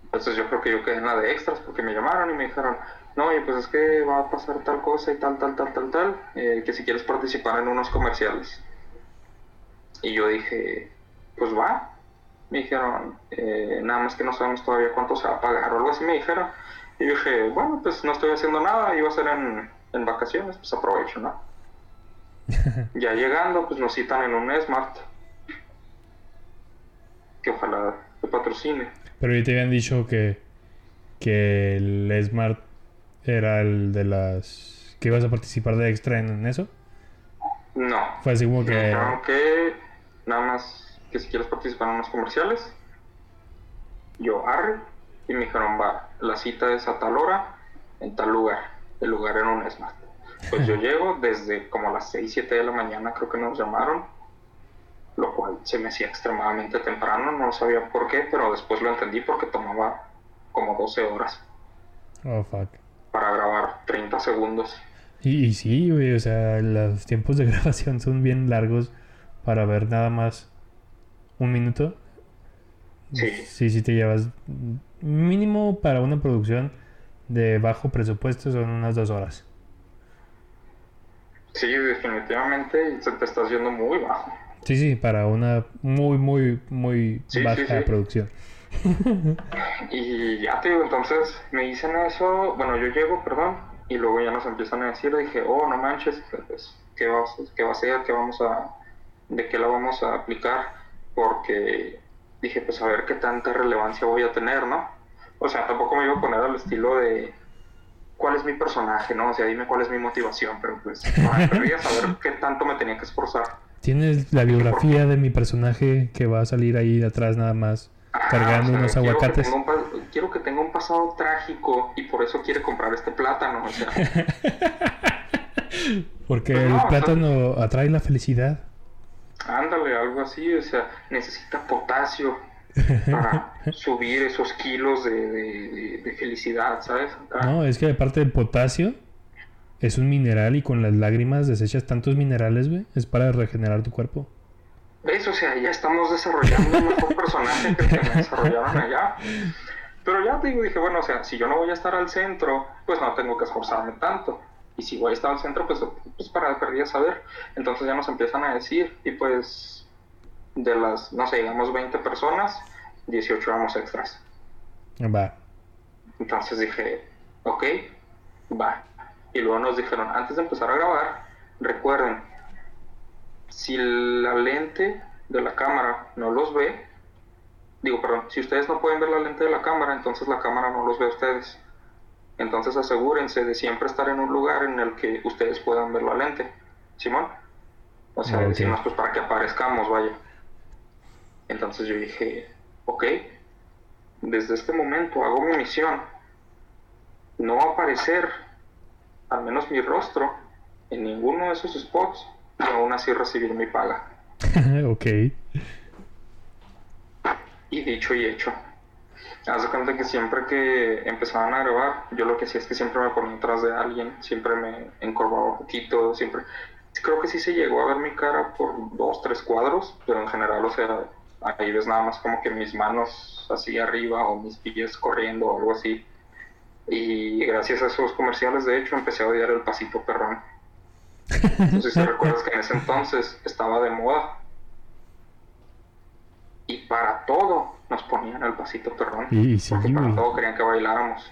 Entonces yo creo que yo quedé en la de extras porque me llamaron y me dijeron, no, y pues es que va a pasar tal cosa y tal, tal, tal, tal, tal, eh, que si quieres participar en unos comerciales. Y yo dije, pues va. Me dijeron, eh, nada más que no sabemos todavía cuánto se va a pagar o algo así me dijeron. Y dije, bueno, pues no estoy haciendo nada, iba a ser en, en vacaciones, pues aprovecho, ¿no? (laughs) ya llegando, pues nos citan en un Smart. Que ojalá te patrocine. Pero ya te habían dicho que, que el Smart era el de las... que ibas a participar de extra en eso. No. Fue así como Me que... dijeron que nada más que si quieres participar en unos comerciales. Yo arre. Y me dijeron, va, la cita es a tal hora, en tal lugar. El lugar era un Smart. Pues yo (laughs) llego desde como a las 6, 7 de la mañana, creo que nos llamaron. Lo cual se me hacía extremadamente temprano, no sabía por qué, pero después lo entendí porque tomaba como 12 horas Oh, fuck. para grabar 30 segundos. Y, y sí, güey, o sea, los tiempos de (laughs) grabación son bien largos para ver nada más un minuto. Sí. Sí, sí te llevas mínimo para una producción de bajo presupuesto son unas dos horas. Sí, definitivamente se te está haciendo muy bajo. Sí, sí, para una muy, muy, muy Sí, baja sí. producción. Y ya te digo, entonces me dicen eso, bueno, yo llego, perdón, y luego ya nos empiezan a decir, dije, oh, no manches, pues, ¿qué va, qué va a ser? ¿Qué vamos a, de qué la vamos a aplicar? Porque dije, pues a ver qué tanta relevancia voy a tener, ¿no? O sea, tampoco me iba a poner al estilo de cuál es mi personaje, ¿no? O sea, dime cuál es mi motivación, pero pues, (laughs) quería saber qué tanto me tenía que esforzar. Tienes la biografía de mi personaje que va a salir ahí de atrás nada más, cargando Ah, o sea, unos quiero que aguacates. tenga un quiero que tenga un pasado trágico y por eso quiere comprar este plátano. O sea, (laughs) Porque Pues el no, o sea- plátano atrae la felicidad. Ándale, algo así. O sea, necesita potasio para (laughs) subir esos kilos de, de- felicidad, ¿sabes? No, es que aparte del potasio, es un mineral y con las lágrimas desechas tantos minerales, güey. Es para regenerar tu cuerpo. ¿Ves? O sea, ya estamos desarrollando un mejor personaje que el que me desarrollaron allá. Pero ya te digo, dije, bueno, o sea, si yo no voy a estar al centro, pues no tengo que esforzarme tanto. Y si voy estar al centro, pues, pues para perdida saber. Entonces ya nos empiezan a decir, y pues de las, no sé, digamos 20 personas, 18 éramos extras. Va. Entonces dije, ok, va. Y luego nos dijeron, antes de empezar a grabar, recuerden, si la lente de la cámara no los ve, digo, perdón, si ustedes no pueden ver la lente de la cámara, entonces la cámara no los ve a ustedes. Entonces asegúrense de siempre estar en un lugar en el que ustedes puedan ver la lente. Simón. O sea, Ok. decimos pues para que aparezcamos, vaya. Entonces yo dije, ok, desde este momento hago mi misión. No aparecer, al menos mi rostro, en ninguno de esos spots y aún así recibir mi paga. (laughs) ok. Y dicho y hecho. Haz de cuenta que siempre que empezaban a grabar, yo lo que hacía es que siempre me ponía atrás de alguien, siempre me encorvaba un poquito, siempre. Creo que sí se llegó a ver mi cara por dos, tres cuadros, pero en general, o sea, ahí ves nada más como que mis manos así arriba o mis pies corriendo o algo así. Y gracias a esos comerciales, de hecho, empecé a odiar el pasito perrón. Sé si recuerdas que en ese entonces estaba de moda. Y para todo nos ponían el pasito perrón. Y- y sí, porque para todo querían que bailáramos.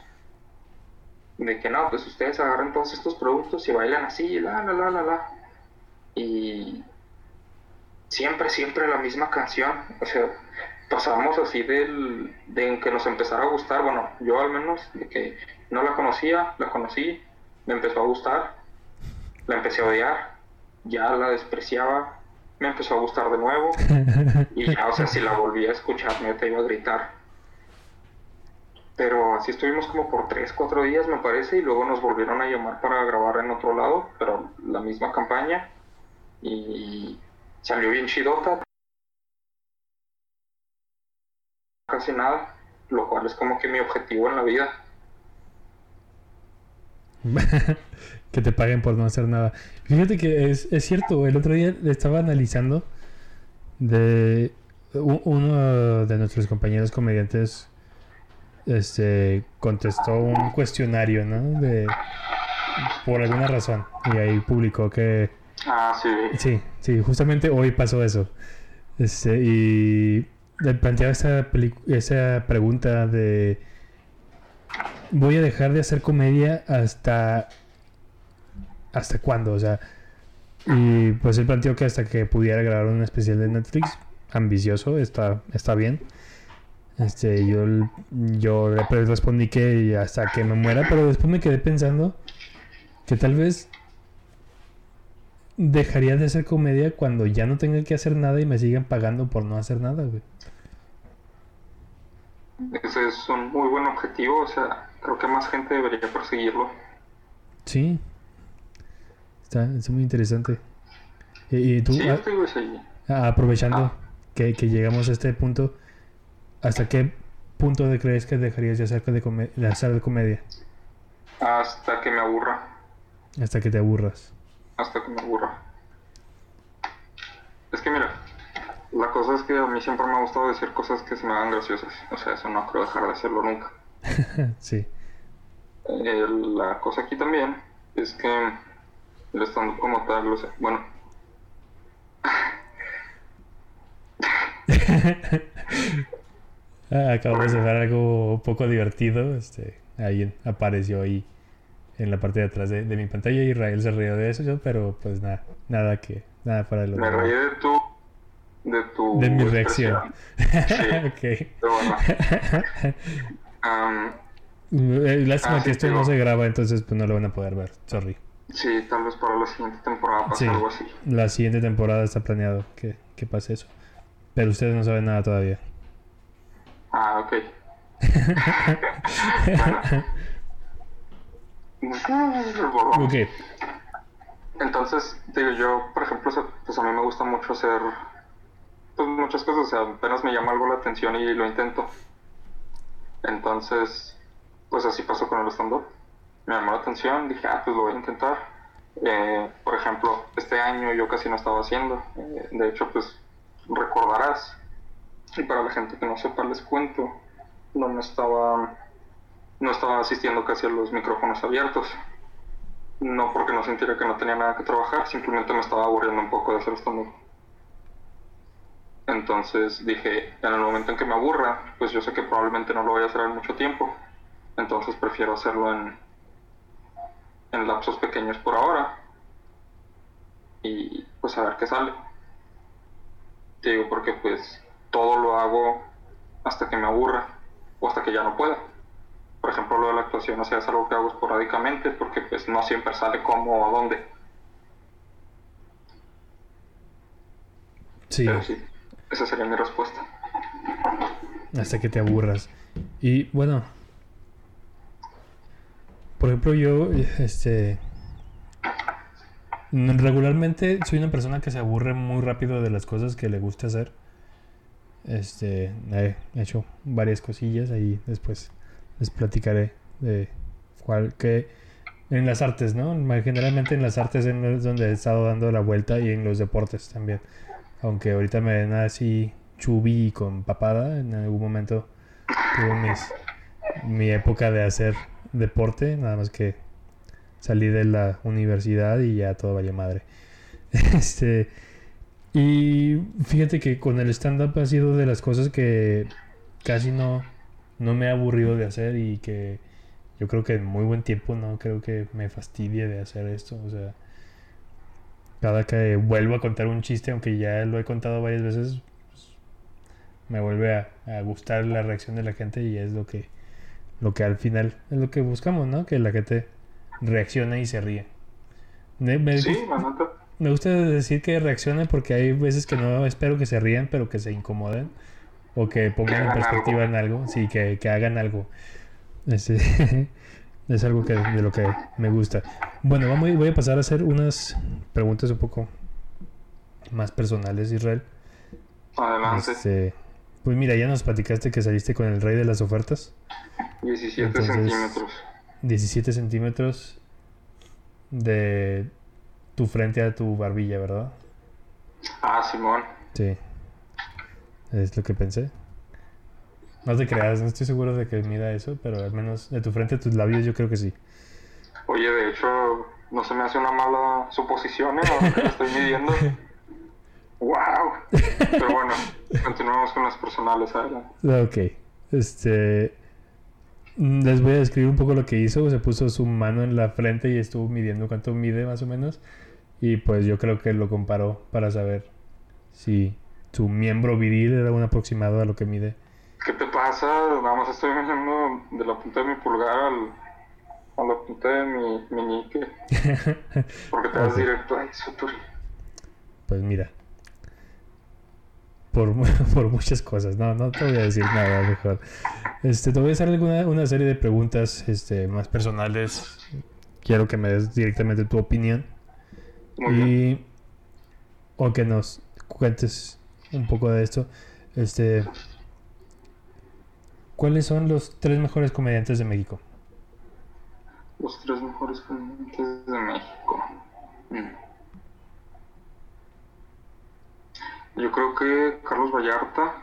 De que no, pues ustedes agarren todos estos productos y bailan así, la, la, la, la, la. Y siempre, siempre la misma canción. O sea, pasamos así del, de que nos empezara a gustar. Bueno, yo al menos, de que no la conocía, la conocí, me empezó a gustar, la empecé a odiar, ya la despreciaba, me empezó a gustar de nuevo. (laughs) Y ya, o sea, si la volví a escuchar, me te iba a gritar. Pero así estuvimos como por 3, 4 días, me parece, y luego nos volvieron a llamar para grabar en otro lado, pero la misma campaña. Y salió bien chidota. Casi nada, lo cual es como que mi objetivo en la vida. (laughs) que te paguen por no hacer nada. Fíjate que es, es cierto, el otro día estaba analizando de uno de nuestros compañeros comediantes este contestó un cuestionario, ¿no? De por alguna razón y ahí publicó que ah sí sí sí justamente hoy pasó eso este y planteaba esa esa pregunta de voy a dejar de hacer comedia hasta hasta cuándo o sea y pues él planteó que hasta que pudiera grabar un especial de Netflix ambicioso está está bien este, yo, yo le respondí que hasta que me muera, pero después me quedé pensando que tal vez dejaría de hacer comedia cuando ya no tenga que hacer nada y me sigan pagando por no hacer nada, güey. Ese es un muy buen objetivo, o sea, creo que más gente debería perseguirlo. Sí. Está, muy interesante. Y, tú, sí, aprovechando ah. que, que llegamos a este punto, ¿Hasta qué punto de crees que dejarías de hacer de, de hacer de comedia? Hasta que me aburra. Hasta que te aburras. Hasta que me aburra. Es que mira, la cosa es que a mí siempre me ha gustado decir cosas que se me hagan graciosas. O sea, eso no creo dejar de hacerlo nunca. (laughs) sí. Eh, la cosa aquí también es que el stand como tal, o sea, bueno. (laughs) Ah, acabo de hacer algo un poco divertido. Este, ahí apareció ahí en la parte de atrás de, mi pantalla. y Israel se rió de eso, pero pues nada, nada que, nada para lo Me reí de tu, de tu. De mi reacción. Sí. (laughs) Bueno. Eh, lástima ah, que esto no se graba, entonces pues no lo van a poder ver. Sorry. Sí, tal vez para la siguiente temporada pase algo así. La siguiente temporada está planeado que, que pase eso. Pero ustedes no saben nada todavía. Ah, ok. (laughs) ok. Entonces, digo, yo, por ejemplo, pues a mí me gusta mucho hacer pues muchas cosas, o sea, apenas me llama algo la atención y lo intento. Entonces, pues así pasó con el stand-up. Me llamó la atención, dije, ah, pues lo voy a intentar. Eh, por ejemplo, este año yo casi no estaba haciendo. Eh, de hecho, pues recordarás y para la gente que no sepa, les cuento, no me estaba, no estaba asistiendo casi a los micrófonos abiertos. No porque no sintiera que no tenía nada que trabajar, simplemente me estaba aburriendo un poco de hacer stand Entonces dije, en el momento en que me aburra, pues yo sé que probablemente no lo voy a hacer en mucho tiempo. Entonces prefiero hacerlo en, en lapsos pequeños por ahora. Y pues a ver qué sale. Te digo porque pues todo lo hago hasta que me aburra o hasta que ya no pueda. Por ejemplo, lo de la actuación, o sea, es algo que hago esporádicamente porque pues no siempre sale cómo o dónde. Sí. Pero sí, esa sería mi respuesta. Hasta que te aburras. Y bueno, por ejemplo, yo, este, regularmente soy una persona que se aburre muy rápido de las cosas que le gusta hacer. Este, he hecho varias cosillas ahí después les platicaré de cuál que en las artes, ¿no? Generalmente en las artes es donde he estado dando la vuelta y en los deportes también. Aunque ahorita me ven así chubi con papada, en algún momento tuve mi época de hacer deporte, nada más que salí de la universidad y ya todo vaya madre. (laughs) Este, y fíjate que con el stand-up ha sido de las cosas que casi no, no me he aburrido de hacer y que yo creo que en muy buen tiempo no creo que me fastidie de hacer esto. O sea, cada que vuelvo a contar un chiste, aunque ya lo he contado varias veces, pues, me vuelve a, gustar la reacción de la gente y es lo que, lo que al final es lo que buscamos, ¿no? Que la gente reaccione y se ríe. sí, me gusta decir que reaccionen porque hay veces que no espero que se rían, pero que se incomoden o que pongan en perspectiva en algo, sí, que, hagan algo. Este, (laughs) es algo que, de lo que me gusta. Bueno, vamos, voy a pasar a hacer unas preguntas un poco más personales, Israel. Adelante. Este, pues mira, ya nos platicaste que saliste con el rey de las ofertas. 17 centímetros. 17 centímetros de tu frente a tu barbilla, ¿verdad? Ah, Simón. Sí. Es lo que pensé. No te creas, no estoy seguro de que mida eso, pero al menos de tu frente a tus labios yo creo que sí. Oye, de hecho, no se me hace una mala suposición, ¿eh? Ahora que lo estoy midiendo. (laughs) ¡Wow! Pero bueno, continuamos con las personales, adelante. Ok. Este. Les voy a describir un poco lo que hizo. Se puso su mano en la frente y estuvo midiendo cuánto mide más o menos. Y pues yo creo que lo comparó para saber si su miembro viril era un aproximado a lo que mide. ¿Qué te pasa? Nada más estoy midiendo de la punta de mi pulgar al, a la punta de mi meñique. (laughs) Porque te vas directo a eso, Turi. Pues mira. Por, (laughs) por muchas cosas. No, no te voy a decir nada mejor. Este, te voy a hacer alguna, una serie de preguntas este, más personales. Quiero que me des directamente tu opinión. Muy bien. y o que nos cuentes un poco de esto. Este, ¿cuáles son los tres mejores comediantes de México? Los tres mejores comediantes de México. Mm. Yo creo que Carlos Vallarta.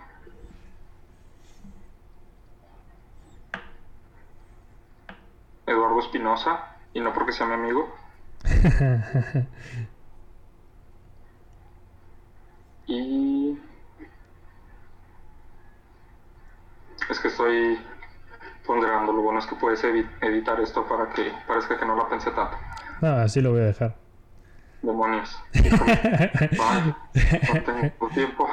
Eduardo Espinosa, y no porque sea mi amigo. (laughs) Y. Es que estoy ponderando. Lo bueno es que puedes evi- editar esto para que parezca que no la pensé tanto. no, así lo voy a dejar. Demonios. (laughs) Ay, no tengo tiempo.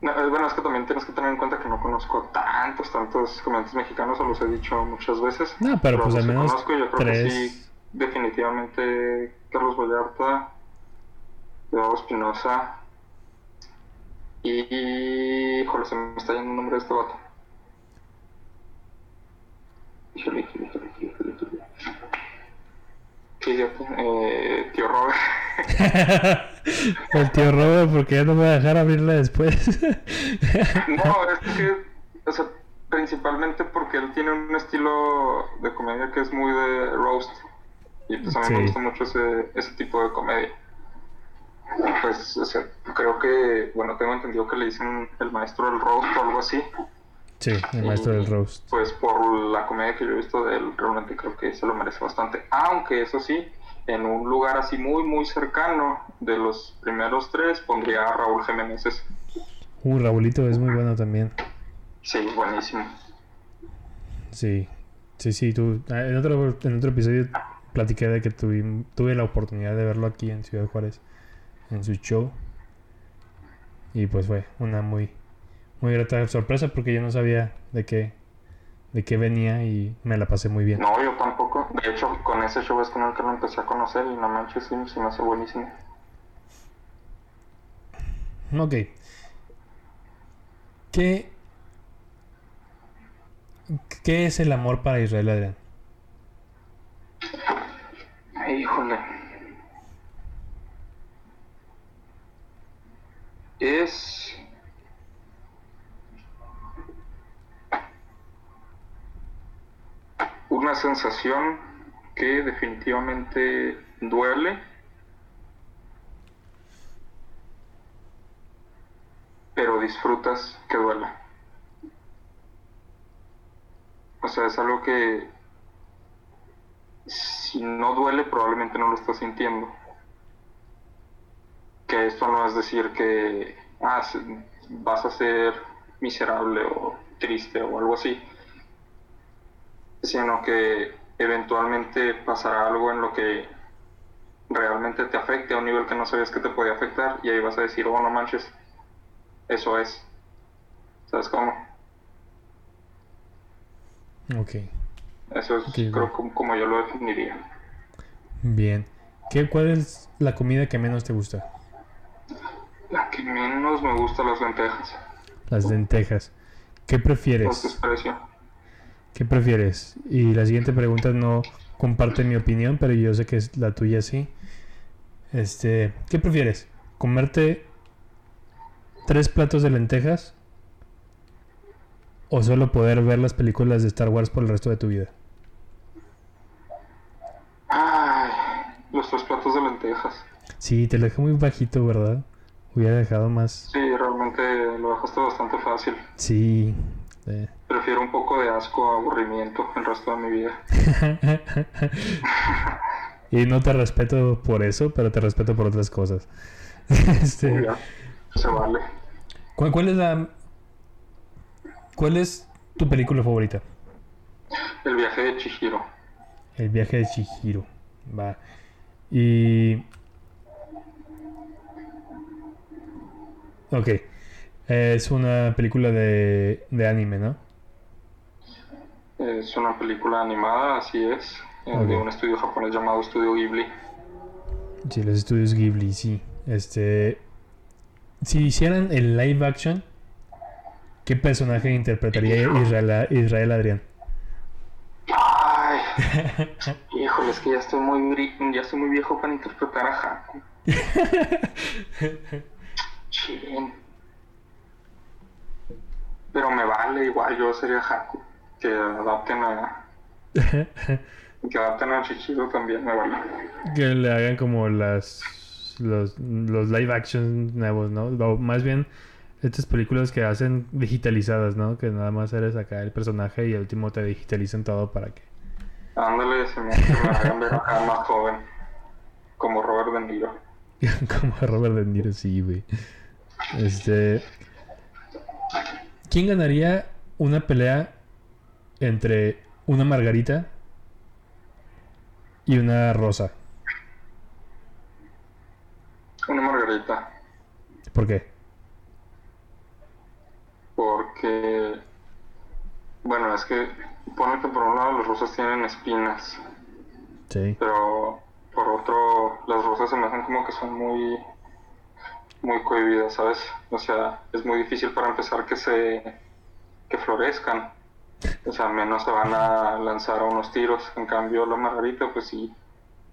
No, eh, bueno, es que también tienes que tener en cuenta que no conozco tantos, tantos comediantes mexicanos, se los he dicho muchas veces. No, pero pues los al que menos conozco, yo creo que tres. sí, definitivamente Carlos Vallarta, Eduardo Espinosa y... Híjole, se me está yendo el nombre de este vato. Híjole, híjole, híjole, híjole, híjole. Qué idiota. Eh, tío Robert. (laughs) El tío Robert, porque ya no me va a dejar abrirla después. (laughs) No, es que, o sea, principalmente porque él tiene un estilo de comedia que es muy de roast. Y pues a mí Sí. me gusta mucho ese, ese tipo de comedia. Y pues, o sea, creo que, bueno, tengo entendido que le dicen el maestro del roast o algo así. sí, el maestro del roast. Pues por la comedia que yo he visto de él, realmente creo que se lo merece bastante. Aunque eso sí, en un lugar así muy, muy cercano de los primeros tres, pondría a Raúl Jiménez. Uh, Raulito es muy bueno también. Sí, buenísimo. Sí, sí, sí. Tú, ah, en, otro, en otro episodio platiqué de que tuvi- tuve la oportunidad de verlo aquí en Ciudad Juárez, en su show. Y pues fue una muy, muy grata sorpresa porque yo no sabía de qué, de qué venía y me la pasé muy bien. No, yo tampoco. De hecho, con ese show es con el que lo empecé a conocer y no manches, sí, se me hace buenísimo. Ok. ¿Qué, ¿Qué es el amor para Israel Adrián? Híjole. Es... Una sensación que definitivamente duele, pero disfrutas que duela. O sea, es algo que si no duele probablemente no lo estás sintiendo. Que esto no es decir que ah, vas a ser miserable o triste o algo así, sino que eventualmente pasará algo en lo que realmente te afecte a un nivel que no sabías que te podía afectar y ahí vas a decir, oh no manches, eso es. ¿Sabes cómo? Ok, Eso es, creo, como, como yo lo definiría. bien. ¿Qué, ¿Cuál es la comida que menos te gusta? menos me gustan las lentejas. Las lentejas. ¿Qué prefieres? ¿Qué prefieres? Y la siguiente pregunta no comparte mi opinión, pero yo sé que es la tuya sí. Este, ¿qué prefieres? ¿Comerte tres platos de lentejas o solo poder ver las películas de Star Wars por el resto de tu vida? Ay, los tres platos de lentejas. Sí, te lo dejé muy bajito, ¿verdad? Hubiera dejado más. Sí, realmente lo dejaste bastante fácil. Sí. eh. Prefiero un poco de asco a aburrimiento el resto de mi vida. (laughs) y no te respeto por eso, pero te respeto por otras cosas. (laughs) este, Ya, se vale. ¿cuál, cuál es la. ¿Cuál es tu película favorita? El viaje de Chihiro. El viaje de Chihiro. Va. Y. Ok. Es una película de, de anime, ¿no? Es una película animada, así es, eh, de un estudio japonés llamado Estudio Ghibli. Sí, los estudios Ghibli, sí. Este. Si hicieran el live action, ¿qué personaje interpretaría Israel, Israel Adrián? Ay, (laughs) híjole, es que ya estoy muy ya estoy muy viejo para interpretar a Haku. (laughs) Chin. Pero me vale igual, yo sería Haku. Que adapten a (laughs) que adapten a Chichiro también me vale. que le hagan como las los, los live action nuevos, ¿no? O más bien estas películas que hacen digitalizadas, ¿no? Que nada más eres acá el personaje y al último te digitalizan todo para que Ándale, se me que me hagan ver acá más joven. Como Robert De Niro. (laughs) como a Robert De Niro, sí, güey. Este ¿Quién ganaría una pelea entre una margarita y una rosa? Una margarita. ¿Por qué? Porque, bueno, es que pone que por un lado las rosas tienen espinas, Sí. pero por otro las rosas se me hacen como que son muy, muy cohibidas, ¿sabes? O sea, es muy difícil para empezar que se, que florezcan. O sea, menos se van a lanzar a unos tiros. En cambio, la margarita, pues sí,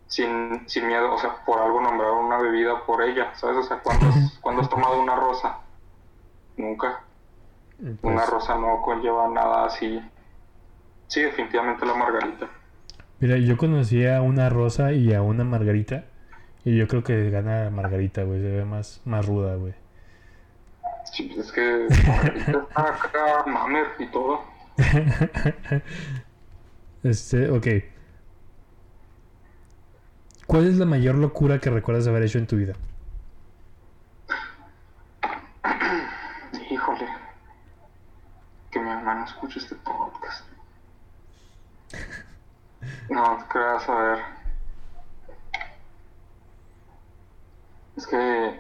sin, sin miedo, o sea, por algo nombraron una bebida por ella, ¿sabes? O sea, ¿cuándo has, ¿cuándo has tomado una rosa? Nunca. Una rosa no conlleva nada así. Sí, definitivamente la margarita. Mira, yo conocí a una rosa y a una margarita. Y yo creo que gana margarita, güey. Se ve más, más ruda, güey. Sí, es que margarita (laughs) está acá, mamer y todo. (laughs) este, ok. ¿Cuál es la mayor locura que recuerdas haber hecho en tu vida? (clears throat) Híjole. Que mi hermano escuche este podcast. (laughs) No, te creas, a ver. Es que.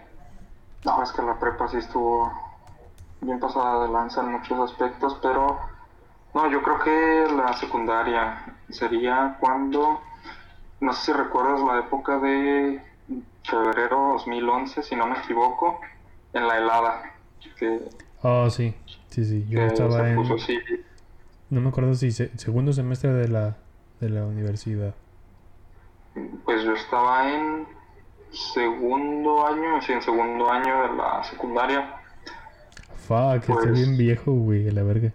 No, es que la prepa sí estuvo bien pasada de lanza en muchos aspectos, pero. No, yo creo que la secundaria sería cuando. No sé si recuerdas la época de febrero 2011, si no me equivoco, en la helada. Que, Oh, sí. Sí, sí. Yo estaba en... puso No me acuerdo si se- segundo semestre de la, de la universidad. Pues yo estaba en segundo año, sí, en segundo año de la secundaria. Fuck, estoy Pues- bien viejo, güey, a la verga.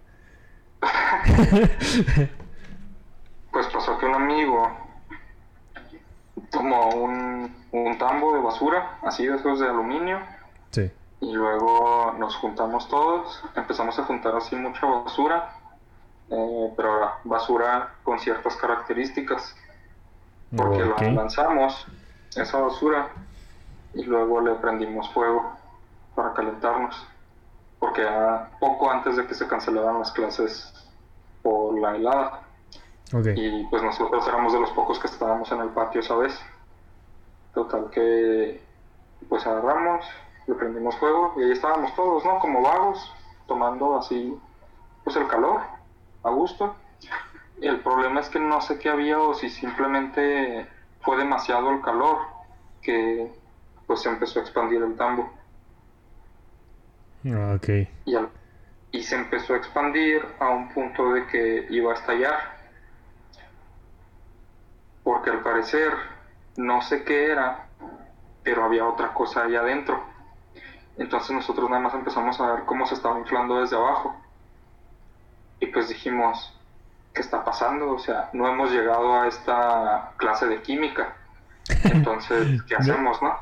(laughs) Pues pasó que un amigo tomó un, un tambo de basura, así de esos de aluminio, Sí. y luego nos juntamos todos, empezamos a juntar así mucha basura, eh, pero basura con ciertas características, porque Ok. la lanzamos, esa basura, y luego le prendimos fuego para calentarnos, porque era poco antes de que se cancelaran las clases por la helada. Y pues nosotros éramos de los pocos que estábamos en el patio esa vez. Total que pues agarramos, le prendimos fuego y ahí estábamos todos, ¿no? Como vagos, tomando así pues el calor, a gusto. El problema es que no sé qué había o si simplemente fue demasiado el calor que pues se empezó a expandir el tambo. Ah, Ok. y, al- y se empezó a expandir a un punto de que iba a estallar. Porque al parecer, no sé qué era, pero había otra cosa ahí adentro. Entonces nosotros nada más empezamos a ver cómo se estaba inflando desde abajo. Y pues dijimos, ¿qué está pasando? O sea, no hemos llegado a esta clase de química. (laughs) Entonces, ¿qué hacemos, no?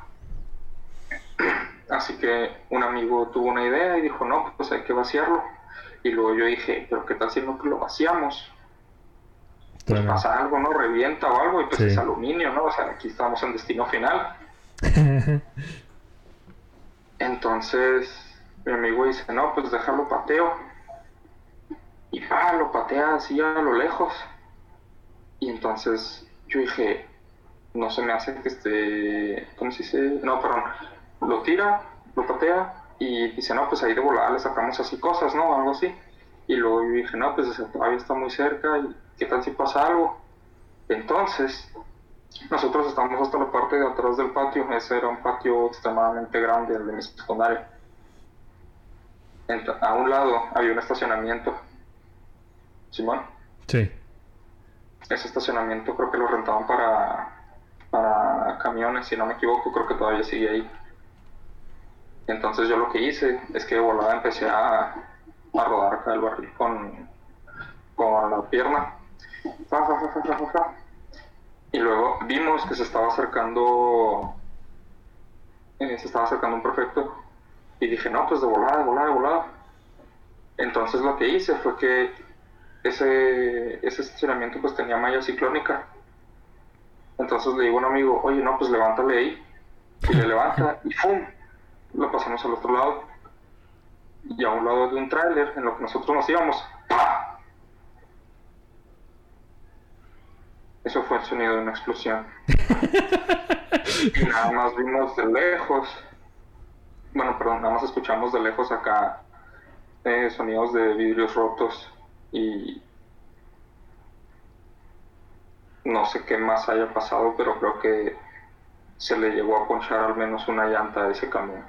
Así que un amigo tuvo una idea y dijo, no, pues hay que vaciarlo. Y luego yo dije, pero ¿qué tal si no lo vaciamos? Pues pasa algo, ¿no? Revienta o algo y pues es aluminio, ¿no? O sea, aquí estamos en destino final. (laughs) Entonces mi amigo dice, no, pues déjalo pateo. Y pa, lo patea así a lo lejos. Y entonces yo dije, no se me hace que esté, ¿cómo se dice? No, perdón, lo tira, lo patea y dice, no, pues ahí de volada le sacamos así cosas, ¿no? Algo así. Y luego yo dije, no, pues todavía está muy cerca y qué tal si pasa algo. Entonces, nosotros estamos hasta la parte de atrás del patio, ese era un patio extremadamente grande, el de mi secundaria. a un lado había un estacionamiento. ¿Simón? Sí. Ese estacionamiento creo que lo rentaban para, para camiones, si no me equivoco, creo que todavía sigue ahí. Entonces yo lo que hice es que de volada empecé a, a rodar acá el barril con, con la pierna. y luego vimos que se estaba acercando eh, se estaba acercando un prefecto y dije no pues de volada de volada de volada entonces lo que hice fue que ese ese estacionamiento pues tenía malla ciclónica entonces le digo a un amigo oye no pues levántale ahí y le levanta y ¡fum! lo pasamos al otro lado y a un lado de un tráiler en lo que nosotros nos íbamos. Eso fue el sonido de una explosión. y nada más vimos de lejos, bueno, perdón, nada más escuchamos de lejos acá eh, sonidos de vidrios rotos y no sé qué más haya pasado, pero creo que se le llegó a ponchar al menos una llanta a ese camión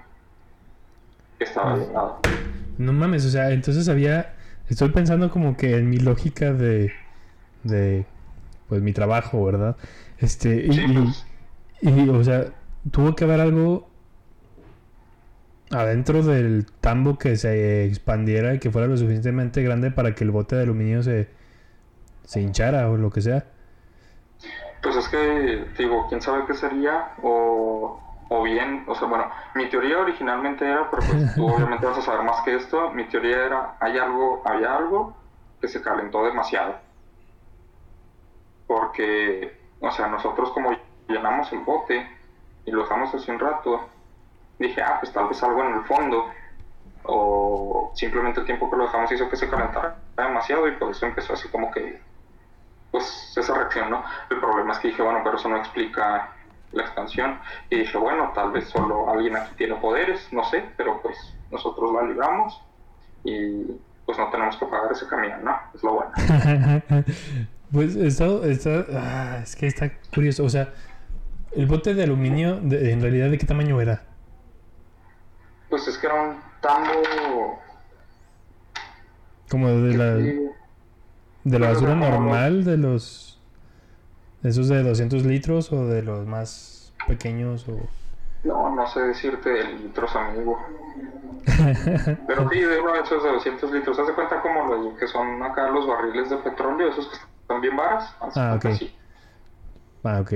que estaba llenado. No mames, o sea, entonces había. Estoy pensando como que en mi lógica de. de. pues mi trabajo, ¿verdad? Este. Y, pues. y, o sea, tuvo que haber algo. Adentro del tambo que se expandiera y que fuera lo suficientemente grande para que el bote de aluminio se. se hinchara o lo que sea. Pues es que, digo, quién sabe qué sería o o bien, o sea, bueno, mi teoría originalmente era, pero pues (laughs) tú obviamente vas a saber más que esto, mi teoría era, hay algo, había algo que se calentó demasiado. Porque, o sea, nosotros como llenamos el bote y lo dejamos así un rato, dije, ah, pues tal vez algo en el fondo, o simplemente el tiempo que lo dejamos hizo que se calentara demasiado y por eso empezó así como que, pues esa reacción, ¿no? El problema es que dije, bueno, pero eso no explica la expansión y dije, bueno, tal vez solo alguien aquí tiene poderes, no sé, pero pues nosotros la libramos y pues no tenemos que pagar ese camión, ¿no? Es lo bueno. (laughs) pues esto, esto ah, es que está curioso, o sea, el bote de aluminio, en realidad, ¿de qué tamaño era? Pues es que era un tambo... Como de la... De la basura normal, de los ¿Esos de 200 litros o de los más pequeños? O... No, no sé decirte de litros, amigo. (laughs) Pero sí, de uno de esos de 200 litros. ¿Haz de cuenta como los que son acá los barriles de petróleo, esos que están bien varas? Ah, ok. Ah, ok.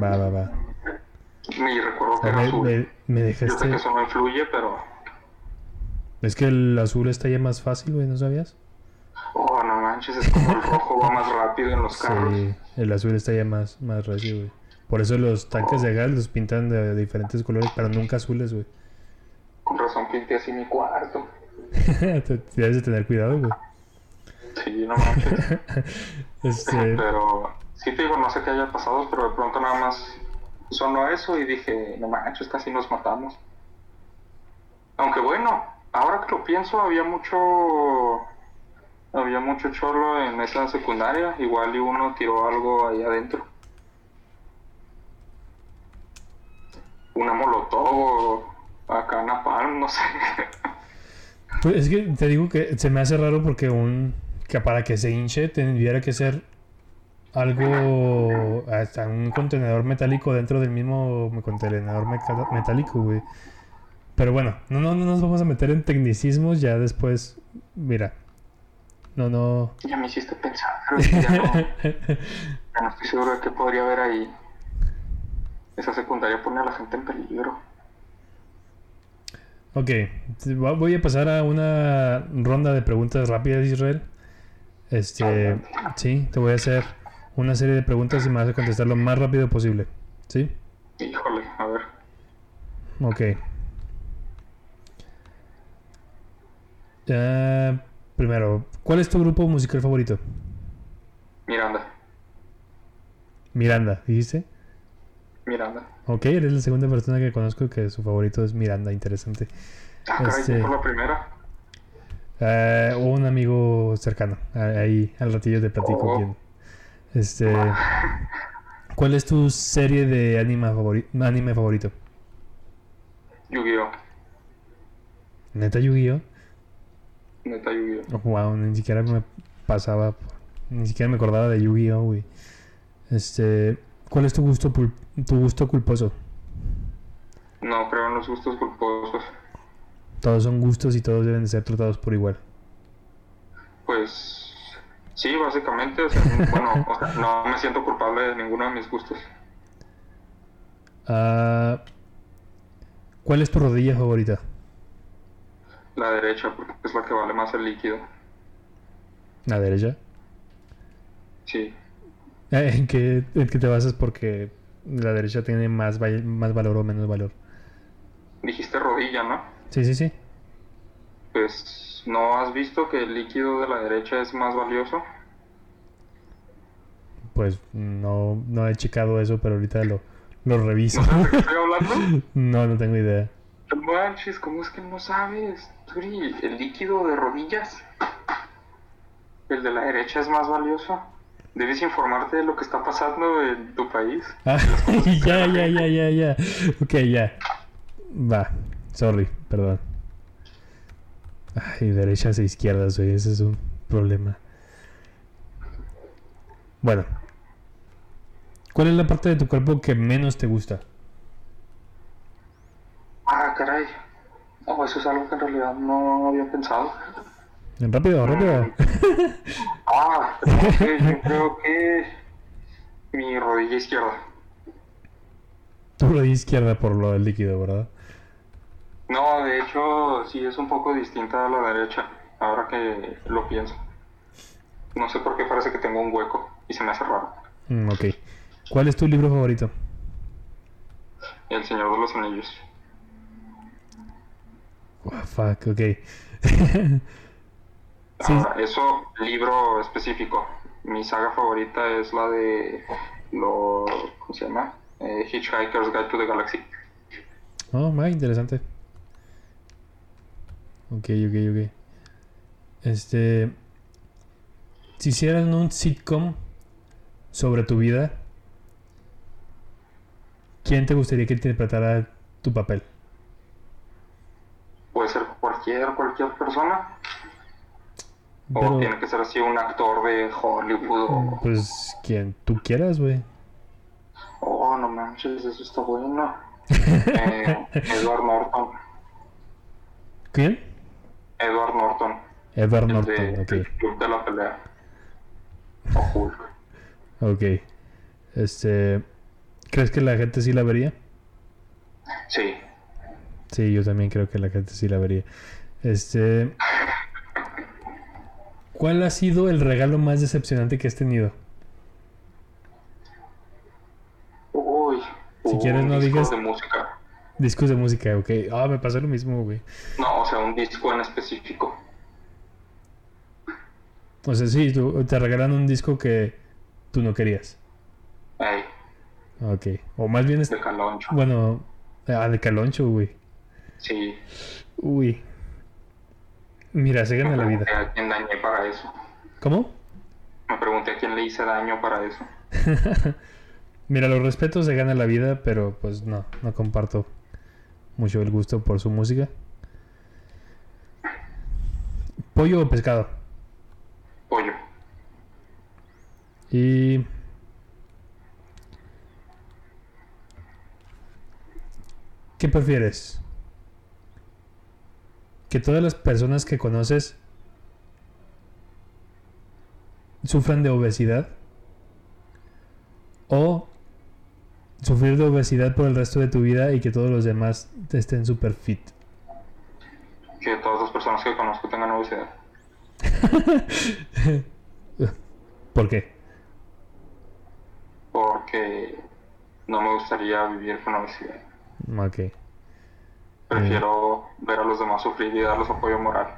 Va, va, va. Me recuerdo que era azul. Me, dejaste... Yo sé que eso no influye, pero... Es que el azul está ya más fácil, güey, ¿no sabías? Oh, no manches, es como el rojo va más rápido en los (laughs) carros. Sí, el azul está ya más, más rápido, güey. Por eso los tanques de gas los pintan de diferentes colores, pero nunca azules, güey. Con razón pinté así mi cuarto. (laughs) Tienes de tener cuidado, güey. Sí, no manches. (laughs) este... Pero sí te digo, no sé qué haya pasado, pero de pronto nada más sonó eso y dije, no manches, casi nos matamos. Aunque bueno, ahora que lo pienso, había mucho había mucho cholo en esa secundaria, igual y uno tiró algo ahí adentro. Una molotov acá napalm, no sé. Pues es que te digo que se me hace raro porque un que para que se hinche tendría que ser algo hasta un contenedor metálico dentro del mismo contenedor metálico, güey. Pero bueno, no, no, no nos vamos a meter en tecnicismos ya después. Mira, no, no. Ya me hiciste pensar, (laughs) ya no, estoy seguro de qué podría haber ahí. esa secundaria pone a la gente en peligro. Ok, voy a pasar a una ronda de preguntas rápidas, Israel. Este, sí, te voy a hacer una serie de preguntas y me vas a contestar lo más rápido posible. ¿Sí? Híjole, a ver. Ok. Uh, primero, ¿cuál es tu grupo musical favorito? Miranda. Miranda, ¿dijiste? Miranda. Ok, eres la segunda persona que conozco que su favorito es Miranda, interesante. Ah, este, la primera? Uh, un amigo cercano, ahí al ratillo te platico oh. quién. Este, ¿Cuál es tu serie de anime, anime favorito? Yu-Gi-Oh! ¿Neta Yu-Gi-Oh? Neta Yu-Gi-Oh! wow, ni siquiera me pasaba, ni siquiera me acordaba de Yu-Gi-Oh, güey. Este, ¿cuál es tu gusto, tu gusto culposo? No creo en los gustos culposos. Todos son gustos y todos deben ser tratados por igual. Pues sí, básicamente. (laughs) bueno, no me siento culpable de ninguno de mis gustos. Ah, ¿Cuál es tu rodilla favorita? La derecha, porque es la que vale más el líquido. ¿La derecha? Sí. Eh, ¿En qué, en qué te basas porque la derecha tiene más, más valor o menos valor? Dijiste rodilla, ¿no? Sí, sí, sí. Pues, ¿no has visto que el líquido de la derecha es más valioso? Pues no, no he checado eso, pero ahorita lo, lo reviso. ¿No sabes de qué estoy (laughs) hablando? no, no tengo idea. Manches, ¿cómo es que no sabes? el líquido de rodillas, el de la derecha es más valioso. Debes informarte de lo que está pasando en tu país. (laughs) Ah, (laughs) ya, ya, ya, ya, ya. Ok, ya. Va, sorry, perdón. Ay, derechas e izquierdas, güey, ese es un problema. Bueno, ¿cuál es la parte de tu cuerpo que menos te gusta? Ah, caray. Oh, eso es algo que en realidad no había pensado. Rápido, rápido. ah, yo creo que mi rodilla izquierda. Tu rodilla izquierda por lo del líquido, ¿verdad? No, de hecho sí es un poco distinta a la derecha, ahora que lo pienso. No sé por qué parece que tengo un hueco y se me hace raro. Mm, ok. ¿Cuál es tu libro favorito? El Señor de los Anillos. Oh, fuck, ok. (laughs) sí. Ah, eso, libro específico. Mi saga favorita es la de lo, ¿cómo se llama? Eh, Hitchhiker's Guide to the Galaxy. Oh, muy interesante. Ok, ok, ok. Este. Si hicieran un sitcom sobre tu vida, ¿quién te gustaría que interpretara tu papel? Puede ser cualquier, cualquier persona. O tiene que ser así un actor de Hollywood. O... Pues quien tú quieras, güey. Oh, no manches, eso está bueno. (laughs) eh, Edward Norton. ¿Quién? Edward Norton. Edward Norton, de, ok. Club de la pelea. O Hulk. Ok. Este. ¿Crees que la gente sí la vería? Sí. Sí, yo también creo que la gente sí la vería. Este. ¿Cuál ha sido el regalo más decepcionante que has tenido? Uy. Si quieres no digas. de música. Discos de música, ok. Ah, me pasó lo mismo, güey. No, un disco en específico. O sea, sí, te regalan un disco que tú no querías. Ay. Ok. O más bien es... De Caloncho. Bueno, ah, de Caloncho, güey. Sí. Uy. Mira, se gana la vida. ¿A quién dañé para eso? ¿Cómo? Me pregunté a quién le hice daño para eso. (laughs) Mira, los respetos se gana la vida, pero pues no, no comparto mucho el gusto por su música. ¿Pollo o pescado? Pollo. Y... ¿Qué prefieres? ¿Que todas las personas que conoces sufran de obesidad? ¿O sufrir de obesidad por el resto de tu vida y que todos los demás estén super fit. Que todas las personas que conozco tengan obesidad. (laughs) ¿Por qué? Porque no me gustaría vivir con obesidad. Ok. Prefiero ver a los demás sufrir y darles apoyo moral.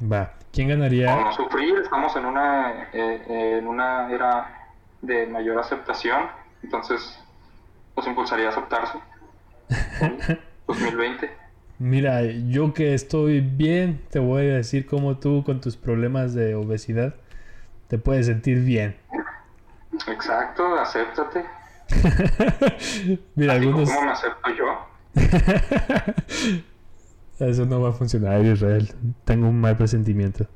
Va. ¿Quién ganaría? no sufrir, estamos en una, eh, en una era de mayor aceptación, entonces los impulsaría a aceptarse. (laughs) 2020. Mira, yo que estoy bien, te voy a decir cómo tú con tus problemas de obesidad te puedes sentir bien. Exacto, acéptate. (laughs) Mira, algunos... como me acepto yo. (laughs) Eso no va a funcionar, Israel. Tengo un mal presentimiento.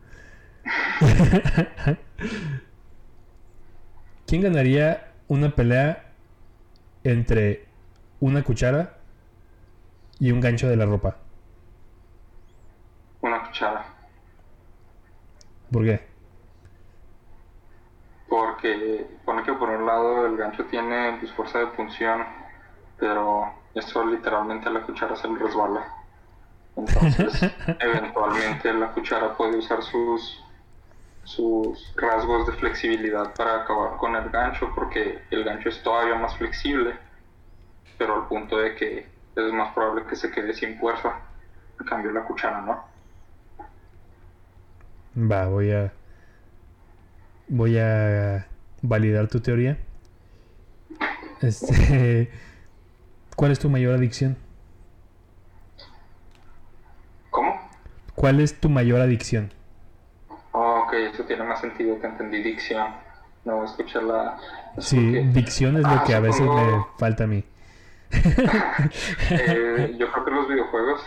(laughs) ¿Quién ganaría una pelea entre una cuchara y un gancho de la ropa? Una cuchara. ¿Por qué? Porque pone que por un lado el gancho tiene pues, fuerza de punción, pero eso literalmente a la cuchara se le resbala. Entonces, (laughs) eventualmente la cuchara puede usar sus, sus rasgos de flexibilidad para acabar con el gancho, porque el gancho es todavía más flexible, pero al punto de que es más probable que se quede sin fuerza. En cambio, la cuchara no. Va, voy a. Voy a validar tu teoría. Este. (laughs) ¿Cuál es tu mayor adicción? ¿Cómo? ¿Cuál es tu mayor adicción? Oh, ok, eso tiene más sentido que entendí dicción. No escuché la. Sí, porque- dicción es lo Ah, que a veces me falta a mí. Eh, yo creo que los videojuegos.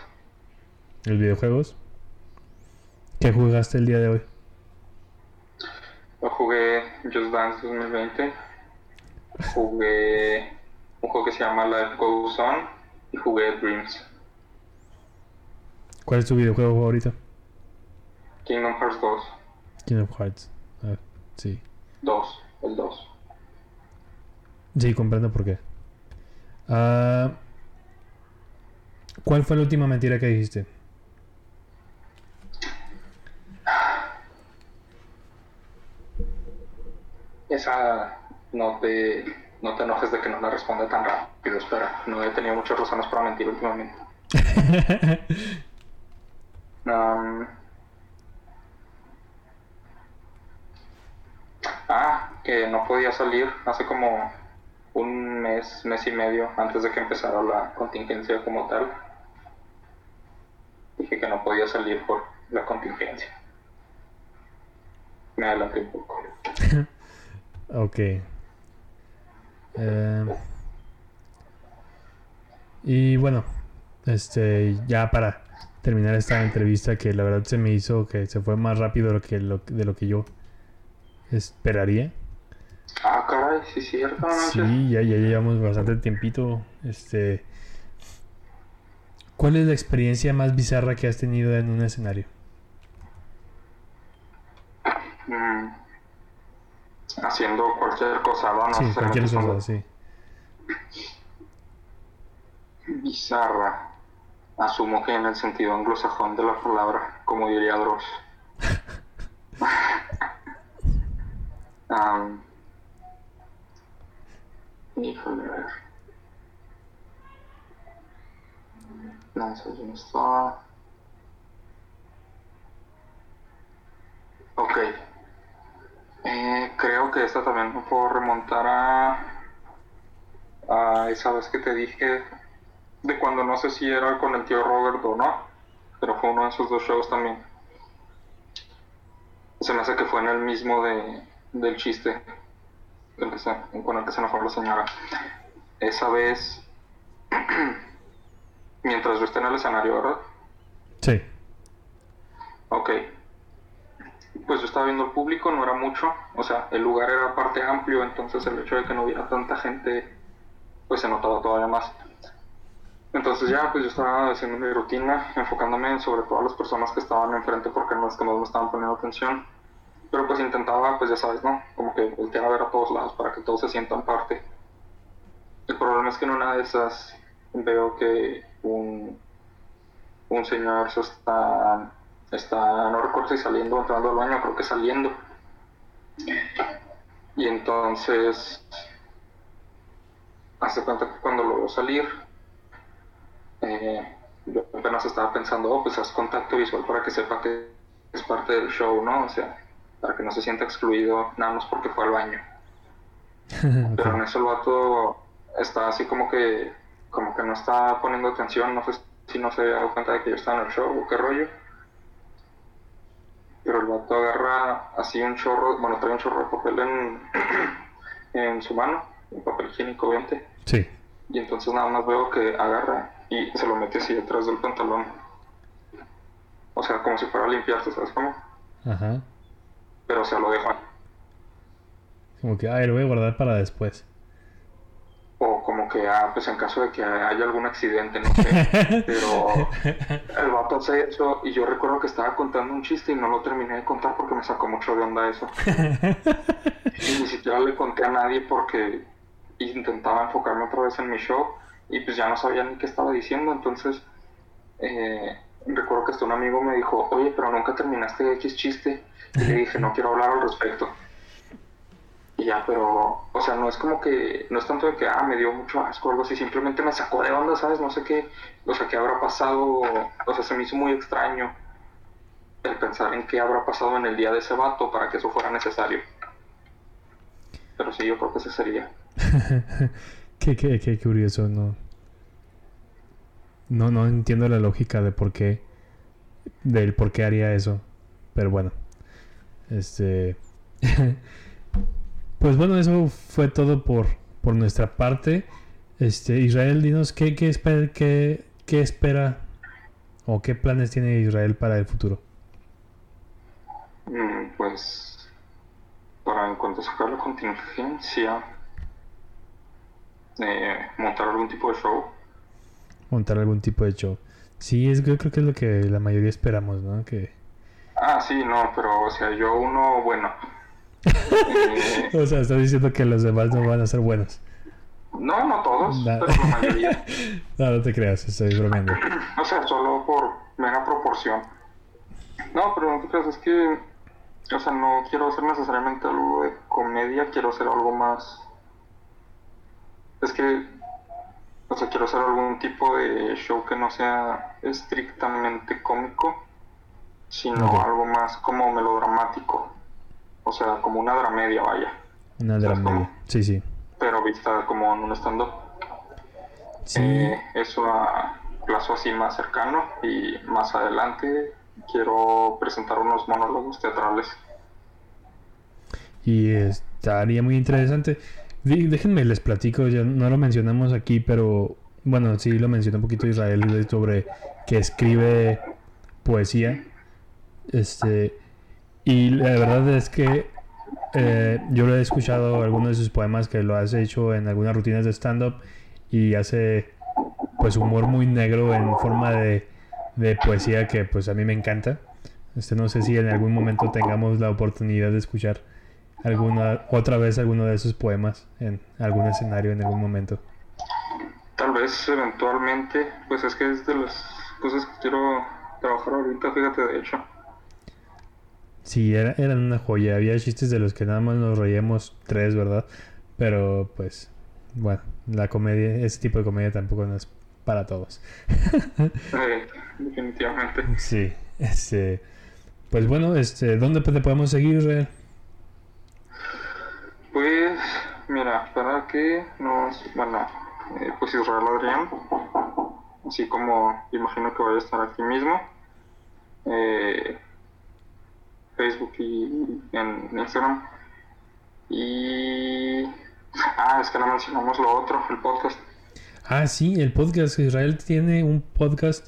¿Los videojuegos? ¿Qué jugaste el día de hoy? Yo jugué Just Dance 2020. Jugué un juego que se llama Life Goes On. Y jugué Dreams. ¿Cuál es tu videojuego favorito? Kingdom Hearts 2. Kingdom Hearts. Ah, sí. 2. El 2. Sí, comprendo por qué. Ah, ¿Cuál fue la última mentira que dijiste? Esa no te, no te enojes de que no la responda tan rápido. Espera, no he tenido muchas razones para mentir últimamente. (laughs) Um, ah, que no podía salir hace como un mes, mes y medio antes de que empezara la contingencia como tal. Dije que no podía salir por la contingencia. Me adelanté un poco. (laughs) ok. Eh, y bueno, este, ya para terminar esta entrevista que la verdad se me hizo que se fue más rápido de lo que, lo- de lo que yo esperaría. Ah, caray, sí, cierto. No sí, ya, ya llevamos bastante tiempito. Este. ¿Cuál es la experiencia más bizarra que has tenido en un escenario? Mm. Haciendo cualquier cosa, ¿no? no sí, sé cualquier cosa, sí. Bizarra. Asumo que en el sentido anglosajón de la palabra, como diría Dross. (laughs) um, 100 Nice holding star. Ok. Eh, creo que esta también me puedo remontar a, a esa vez que te dije de cuando no sé si era con el tío Robert o no, pero fue uno de esos dos shows también. Se me hace que fue en el mismo de, del chiste del que se- con el que se enojó la señora. Esa vez, (clears throat) mientras yo esté en el escenario, ¿verdad? Sí. Ok. Pues yo estaba viendo el público, no era mucho, o sea, el lugar era aparte amplio, entonces el hecho de que no hubiera tanta gente, pues se notaba todavía más. Entonces ya, pues yo estaba haciendo mi rutina, enfocándome sobre todas las personas que estaban enfrente porque no es que no me estaban poniendo atención. Pero pues intentaba, pues ya sabes, ¿no? Como que voltear a ver a todos lados para que todos se sientan parte. El problema es que en una de esas veo que un, un señor se está, está, no recuerdo si saliendo entrando al baño, creo que saliendo. Y entonces, hace cuenta que cuando lo veo salir, eh, yo apenas estaba pensando, oh, pues haz contacto visual para que sepa que es parte del show, ¿no? O sea, para que no se sienta excluido nada más porque fue al baño. (laughs) Pero en eso el vato está así como que, como que no está poniendo atención, no sé si no se había dado cuenta de que yo estaba en el show o qué rollo. Pero el vato agarra así un chorro, bueno, trae un chorro de papel en, (clears throat) en su mano, un papel higiénico, obviamente. Sí. Y entonces nada más veo que agarra y se lo mete así detrás del pantalón. O sea, como si fuera a limpiarse, ¿sabes cómo? Ajá. Pero se lo deja. Como que, ay, lo voy a guardar para después. O como que, ah, pues en caso de que haya algún accidente, no sé. (laughs) Pero el vato hace eso y yo recuerdo que estaba contando un chiste y no lo terminé de contar porque me sacó mucho de onda eso. (laughs) y ni siquiera le conté a nadie porque intentaba enfocarme otra vez en mi show y pues ya no sabía ni qué estaba diciendo. Entonces, eh, recuerdo que hasta un amigo me dijo, oye, pero nunca terminaste X chiste. Y le dije, no quiero hablar al respecto. Y ya, pero, o sea, no es como que, no es tanto de que, ah, me dio mucho asco o algo así, simplemente me sacó de onda, ¿sabes? No sé qué, o sea, qué habrá pasado, o sea, se me hizo muy extraño el pensar en qué habrá pasado en el día de ese vato para que eso fuera necesario. Pero sí, yo creo que ese sería. (laughs) qué, qué, qué curioso, ¿no? No, no entiendo la lógica de por qué, del por qué haría eso. Pero bueno, este... (laughs) pues bueno, eso fue todo por, por nuestra parte. Este, Israel, dinos, ¿qué, qué, espera, qué, qué espera o qué planes tiene Israel para el futuro? Mm, pues, para en cuanto sacar la contingencia, eh, montar algún tipo de show. Montar algún tipo de show. Sí, es, yo creo que es lo que la mayoría esperamos, ¿no? Que... Ah, sí, no, pero, o sea, yo uno, bueno. (laughs) o sea, estás diciendo que los demás no van a ser buenos. No, no todos, pero la mayoría. (laughs) no, no te creas, estoy bromeando. (clears throat) o sea, solo por mera proporción. No, pero no te creas, es que, o sea, no quiero hacer necesariamente algo de comedia, quiero hacer algo más es que, o sea, quiero hacer algún tipo de show que no sea estrictamente cómico, sino algo más como melodramático. O sea, como una dramedia, vaya. Una dramedia, sí, sí. Pero vista como en un stand-up. Sí. Eh, eso a plazo así más cercano y más adelante quiero presentar unos monólogos teatrales. Y estaría muy interesante. Déjenme les platico, ya no lo mencionamos aquí, pero bueno, sí lo mencionó un poquito Israel sobre que escribe poesía. Este, y la verdad es que eh, yo lo he escuchado algunos de sus poemas que lo has hecho en algunas rutinas de stand-up y hace pues humor muy negro en forma de, de poesía que pues a mí me encanta. Este, no sé si en algún momento tengamos la oportunidad de escuchar alguna otra vez alguno de esos poemas en algún escenario en algún momento. Tal vez eventualmente, pues es que es de las cosas que quiero trabajar ahorita, fíjate, de hecho. Sí, era, eran una joya. Había chistes de los que nada más nos reíamos tres, ¿verdad? Pero pues, bueno, la comedia, ese tipo de comedia tampoco no es para todos. (laughs) Eh, definitivamente. Sí, este, pues bueno, este, ¿dónde te podemos seguir, Real? Pues, mira, para que nos. Bueno, eh, pues Israel Adrián, así como imagino que vaya a estar aquí mismo. Eh, Facebook y en Instagram. Y. Ah, es que no mencionamos lo otro, el podcast. Ah, sí, el podcast. Israel tiene un podcast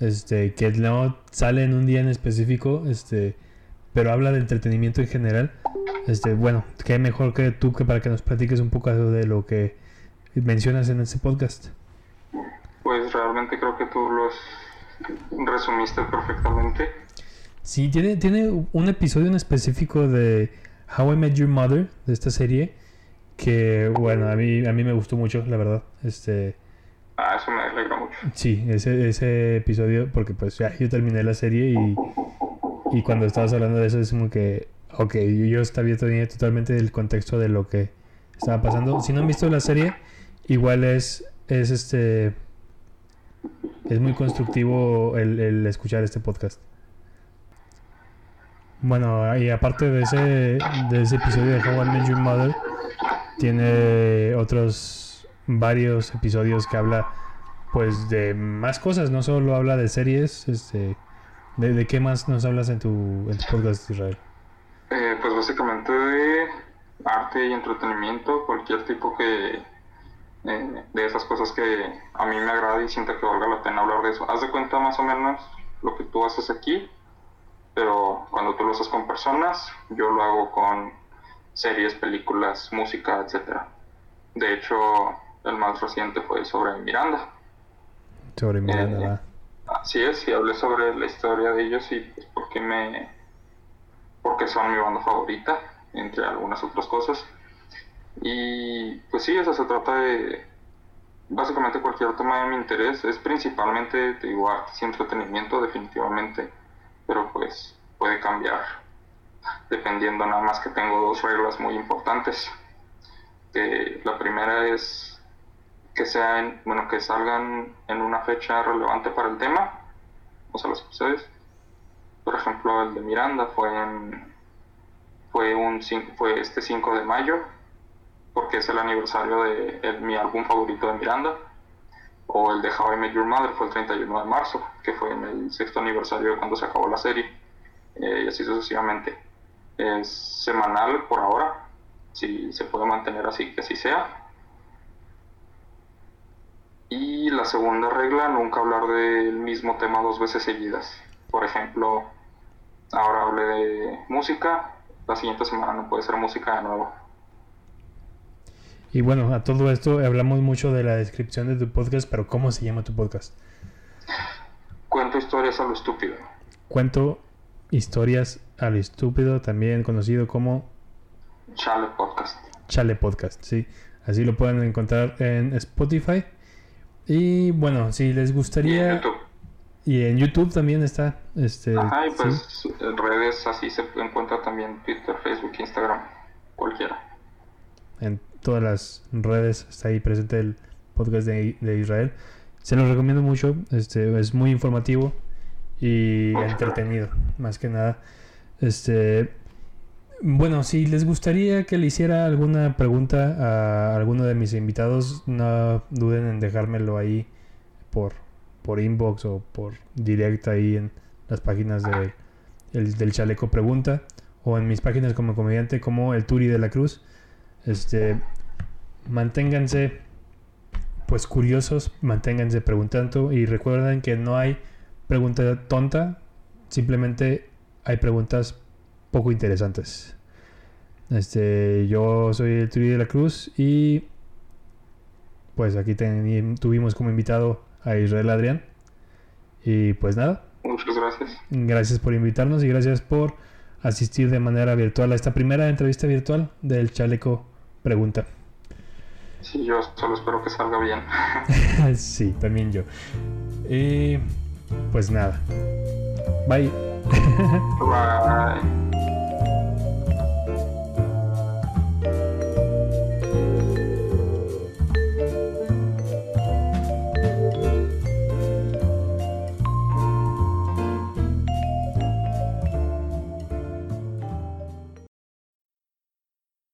este, que no sale en un día en específico, este, pero habla de entretenimiento en general. Este, bueno, qué mejor que tú que para que nos platiques un poco de lo que mencionas en ese podcast. Pues realmente creo que tú los resumiste perfectamente. Sí, tiene, tiene un episodio en específico de How I Met Your Mother, de esta serie, que, bueno, a mí, a mí me gustó mucho, la verdad. Este... Ah, eso me alegra mucho. Sí, ese, ese episodio, porque pues ya yo terminé la serie y, y cuando estabas hablando de eso es como que, ok, yo, estaba tenía totalmente el contexto de lo que estaba pasando. Si no han visto la serie, igual es, es este, es muy constructivo el, el escuchar este podcast. Bueno, y aparte de ese, de ese episodio de How I Met Your Mother, tiene otros varios episodios que habla pues de más cosas, no solo habla de series, este, de, de qué más nos hablas en tu, en tu podcast, Israel. Eh, pues básicamente de arte y entretenimiento, cualquier tipo que eh, de esas cosas que a mí me agrada y siento que valga la pena hablar de eso. Haz de cuenta más o menos lo que tú haces aquí, pero cuando tú lo haces con personas, yo lo hago con series, películas, música, etcétera. De hecho, el más reciente fue sobre Miranda. Sobre Miranda, Eh, Así es, y hablé sobre la historia de ellos y pues, por qué me. porque son mi banda favorita, entre algunas otras cosas. Y pues sí, eso se trata de. básicamente cualquier tema de mi interés. Es principalmente, te digo, artes y entretenimiento, definitivamente. Pero pues puede cambiar. Dependiendo nada más que tengo dos reglas muy importantes. Que la primera es que sean, bueno, que salgan en una fecha relevante para el tema, o sea, los episodios. Por ejemplo, el de Miranda fue en, fue un fue este 5 de mayo, porque es el aniversario de el- mi álbum favorito de Miranda. O el de How I Met Your Mother fue el 31 de marzo, que fue en el sexto aniversario de cuando se acabó la serie. Eh, y así sucesivamente. Es semanal por ahora, si se puede mantener así, que así sea. Y la segunda regla, nunca hablar del mismo tema dos veces seguidas. Por ejemplo, ahora hablé de música, la siguiente semana no puede ser música de nuevo. Y bueno, a todo esto hablamos mucho de la descripción de tu podcast, pero ¿cómo se llama tu podcast? Cuento historias a lo estúpido. Cuento historias al estúpido, también conocido como Chale Podcast. Chale Podcast, sí. Así lo pueden encontrar en Spotify. Y bueno, si les Y en gustaría... YouTube. Y en YouTube también está. Este, Ajá, y pues redes así se encuentra también Twitter, Facebook, Instagram, cualquiera. en todas las redes está ahí presente el podcast de, de Israel. Se los recomiendo mucho, este es muy informativo y Muchas entretenido, más que nada. Este bueno, si les gustaría que le hiciera alguna pregunta a alguno de mis invitados, no duden en dejármelo ahí por, por inbox o por directa ahí en las páginas de, el- del Chaleco Pregunta o en mis páginas como comediante como el Turi de la Cruz. Este, manténganse pues curiosos, manténganse preguntando y recuerden que no hay pregunta tonta, simplemente hay preguntas poco interesantes. Este, yo soy el Turi de la Cruz y pues aquí teni- tuvimos como invitado a Israel Adrián. Y pues nada, Muchas gracias. gracias por invitarnos y gracias por asistir de manera virtual a esta primera entrevista virtual del Chaleco Pregunta. Sí, yo solo espero que salga bien. (laughs) sí, también yo. Y pues nada. Bye. Bye.